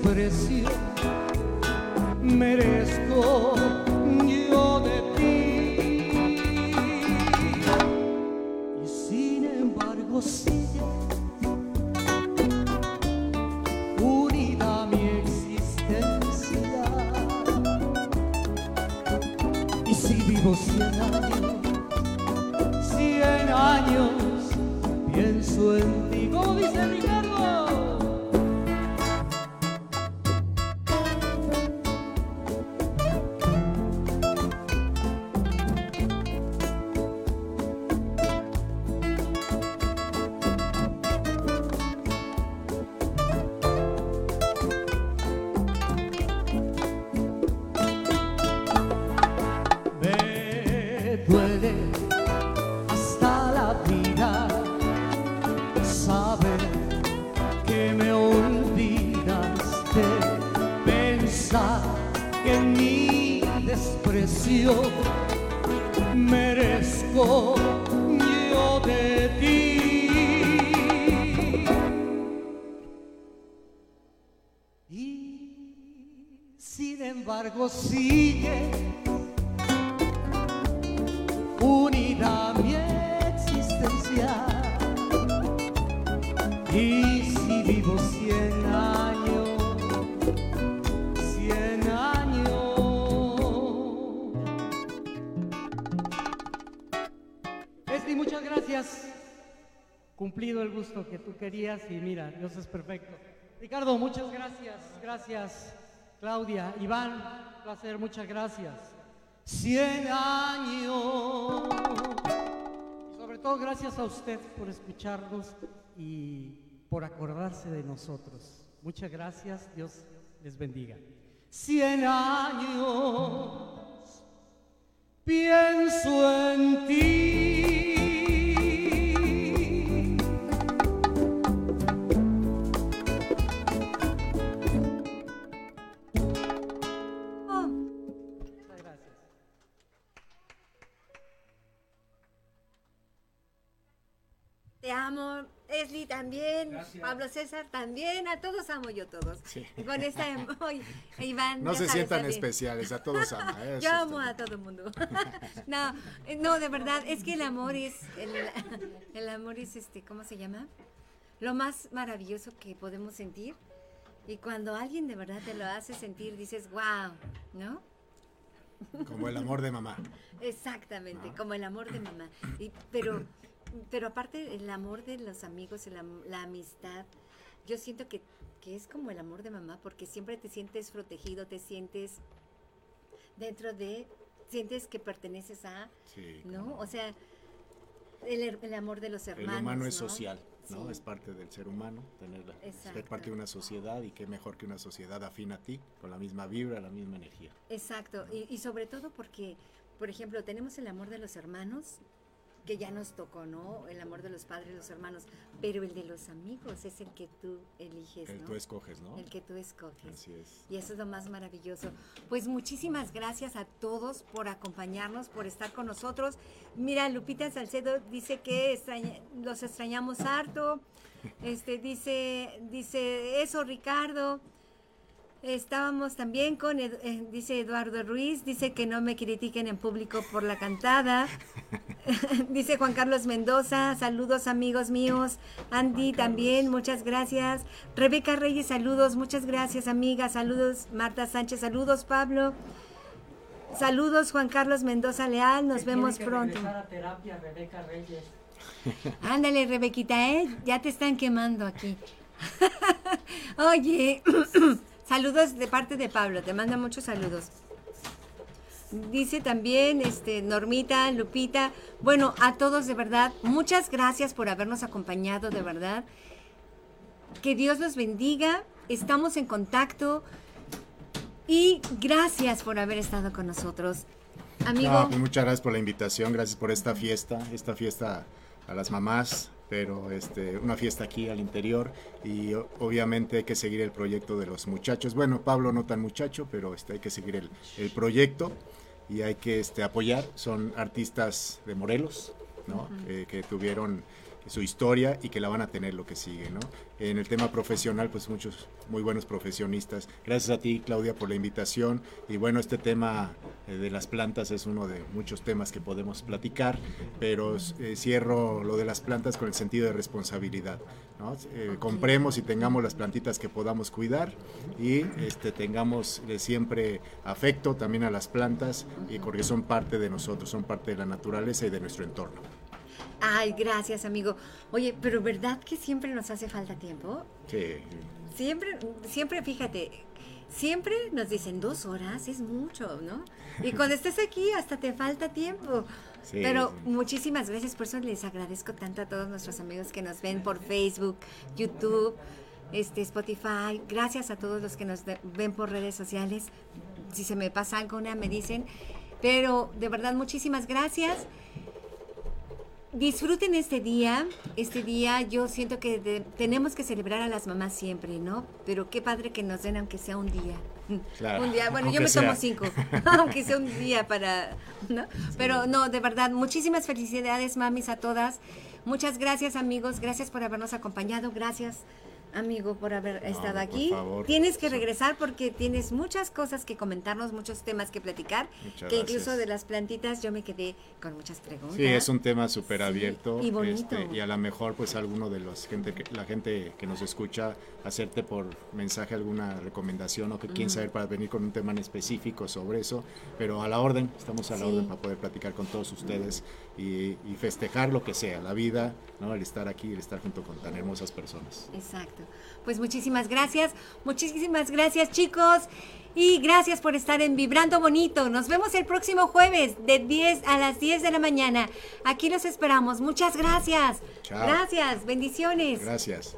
Desprecio merezco yo de ti. Y sin embargo sigue unida mi existencia. Y si vivo años, cien y mira, Dios es perfecto. Ricardo, muchas gracias. Gracias. Claudia, Iván, placer, muchas gracias. Cien años. Y sobre todo gracias a usted por escucharnos y por acordarse de nosotros. Muchas gracias. Dios les bendiga. Cien años. Pienso en ti. Amo, Esli también, Gracias. Pablo César también, a todos amo yo todos. Sí. Con esta hoy, Iván. No se sabes sientan especiales, a todos ama. eso Yo amo a todo el mundo. no, eh, no, de verdad, es que el amor es, el, el amor es este, ¿cómo se llama? Lo más maravilloso que podemos sentir. Y cuando alguien de verdad te lo hace sentir, dices, wow, ¿no? Como el amor de mamá. Exactamente, como el amor de mamá. Y, pero, pero aparte el amor de los amigos, el la amistad, yo siento que, que es como el amor de mamá porque siempre te sientes protegido, te sientes dentro de, sientes que perteneces a, Sí, ¿no? O sea, el, el amor de los El hermanos. humano es ¿no? social, ¿no? Sí. Es parte del ser humano, tener la- ser parte de una sociedad y qué mejor que una sociedad afín a ti, con la misma vibra, la misma energía. Exacto, y, y sobre todo porque, por ejemplo, tenemos el amor de los hermanos, que ya nos tocó, ¿no? El amor de los padres, los hermanos, pero el de los amigos es el que tú eliges, El ¿no? tú escoges, ¿no? El que tú escoges. Así es. Y eso es lo más maravilloso. Pues muchísimas gracias a todos por acompañarnos, por estar con nosotros. Mira, Lupita Salcedo dice que extraña- los extrañamos harto. Este dice, dice eso Ricardo. Estábamos también con, eh, dice Eduardo Ruiz, dice que no me critiquen en público por la cantada. dice Juan Carlos Mendoza, saludos amigos míos. Andy también, muchas gracias. Rebeca Reyes, saludos, muchas gracias amiga, saludos. Marta Sánchez, saludos Pablo. Saludos Juan Carlos Mendoza Leal, nos vemos que pronto. a terapia, Rebeca Reyes. Ándale, Rebequita, ¿eh? Ya te están quemando aquí. Oye, saludos de parte de Pablo, te manda muchos saludos. Dice también este Normita, Lupita, bueno, a todos de verdad, muchas gracias por habernos acompañado, de verdad. Que Dios los bendiga, estamos en contacto y gracias por haber estado con nosotros. Amigo, pues muchas gracias por la invitación, gracias por esta fiesta, esta fiesta a las mamás, pero este, una fiesta aquí al interior y obviamente hay que seguir el proyecto de los muchachos. Bueno, Pablo no tan muchacho, pero este, hay que seguir el, el proyecto y hay que este, apoyar. Son artistas de Morelos, ¿no? Eh, que tuvieron su historia y que la van a tener lo que sigue, ¿no? En el tema profesional, pues muchos muy buenos profesionistas. Gracias a ti, Claudia, por la invitación. Y bueno, este tema eh, de las plantas es uno de muchos temas que podemos platicar, pero eh, cierro lo de las plantas con el sentido de responsabilidad, ¿no? Eh, compremos y tengamos las plantitas que podamos cuidar y este, tengamos eh, siempre afecto también a las plantas y porque son parte de nosotros, son parte de la naturaleza y de nuestro entorno. Ay, gracias, amigo. Oye, pero ¿verdad que siempre nos hace falta tiempo? Sí. Siempre, siempre, fíjate, siempre nos dicen dos horas, es mucho, ¿no? Y cuando estés aquí hasta te falta tiempo. Sí, Pero sí. muchísimas gracias, por eso les agradezco tanto a todos nuestros amigos que nos ven por Facebook, YouTube, este, Spotify. Gracias a todos los que nos ven por redes sociales. Si se me pasa alguna, me dicen. Pero de verdad, muchísimas gracias. Disfruten este día. Este día yo siento que de- tenemos que celebrar a las mamás siempre, ¿no? Pero qué padre que nos den aunque sea un día. Claro, un día, bueno, yo me tomo cinco, aunque sea un día para, ¿no? Pero no, de verdad, muchísimas felicidades, mamis, a todas. Muchas gracias, amigos. Gracias por habernos acompañado. Gracias, amigo, por haber estado por aquí. favor. Tienes que regresar porque tienes muchas cosas que comentarnos, muchos temas que platicar. Muchas que incluso gracias. de las plantitas yo me quedé con muchas preguntas. Sí, es un tema súper abierto. y bonito. este, y a lo mejor, pues, alguno de los gente que, la gente que nos escucha, hacerte por mensaje alguna recomendación o que Ujú. saber para venir con un tema en específico sobre eso. Pero a la orden, estamos a la Sí. orden para poder platicar con todos ustedes y, y festejar lo que sea, la vida, ¿no? El estar aquí, el estar junto con tan hermosas personas. Exacto. Pues muchísimas gracias, muchísimas gracias chicos y gracias por estar en Vibrando Bonito. Nos vemos el próximo jueves de 10 a las 10 de la mañana. Aquí los esperamos. Muchas gracias. Chao. Gracias, bendiciones. Gracias.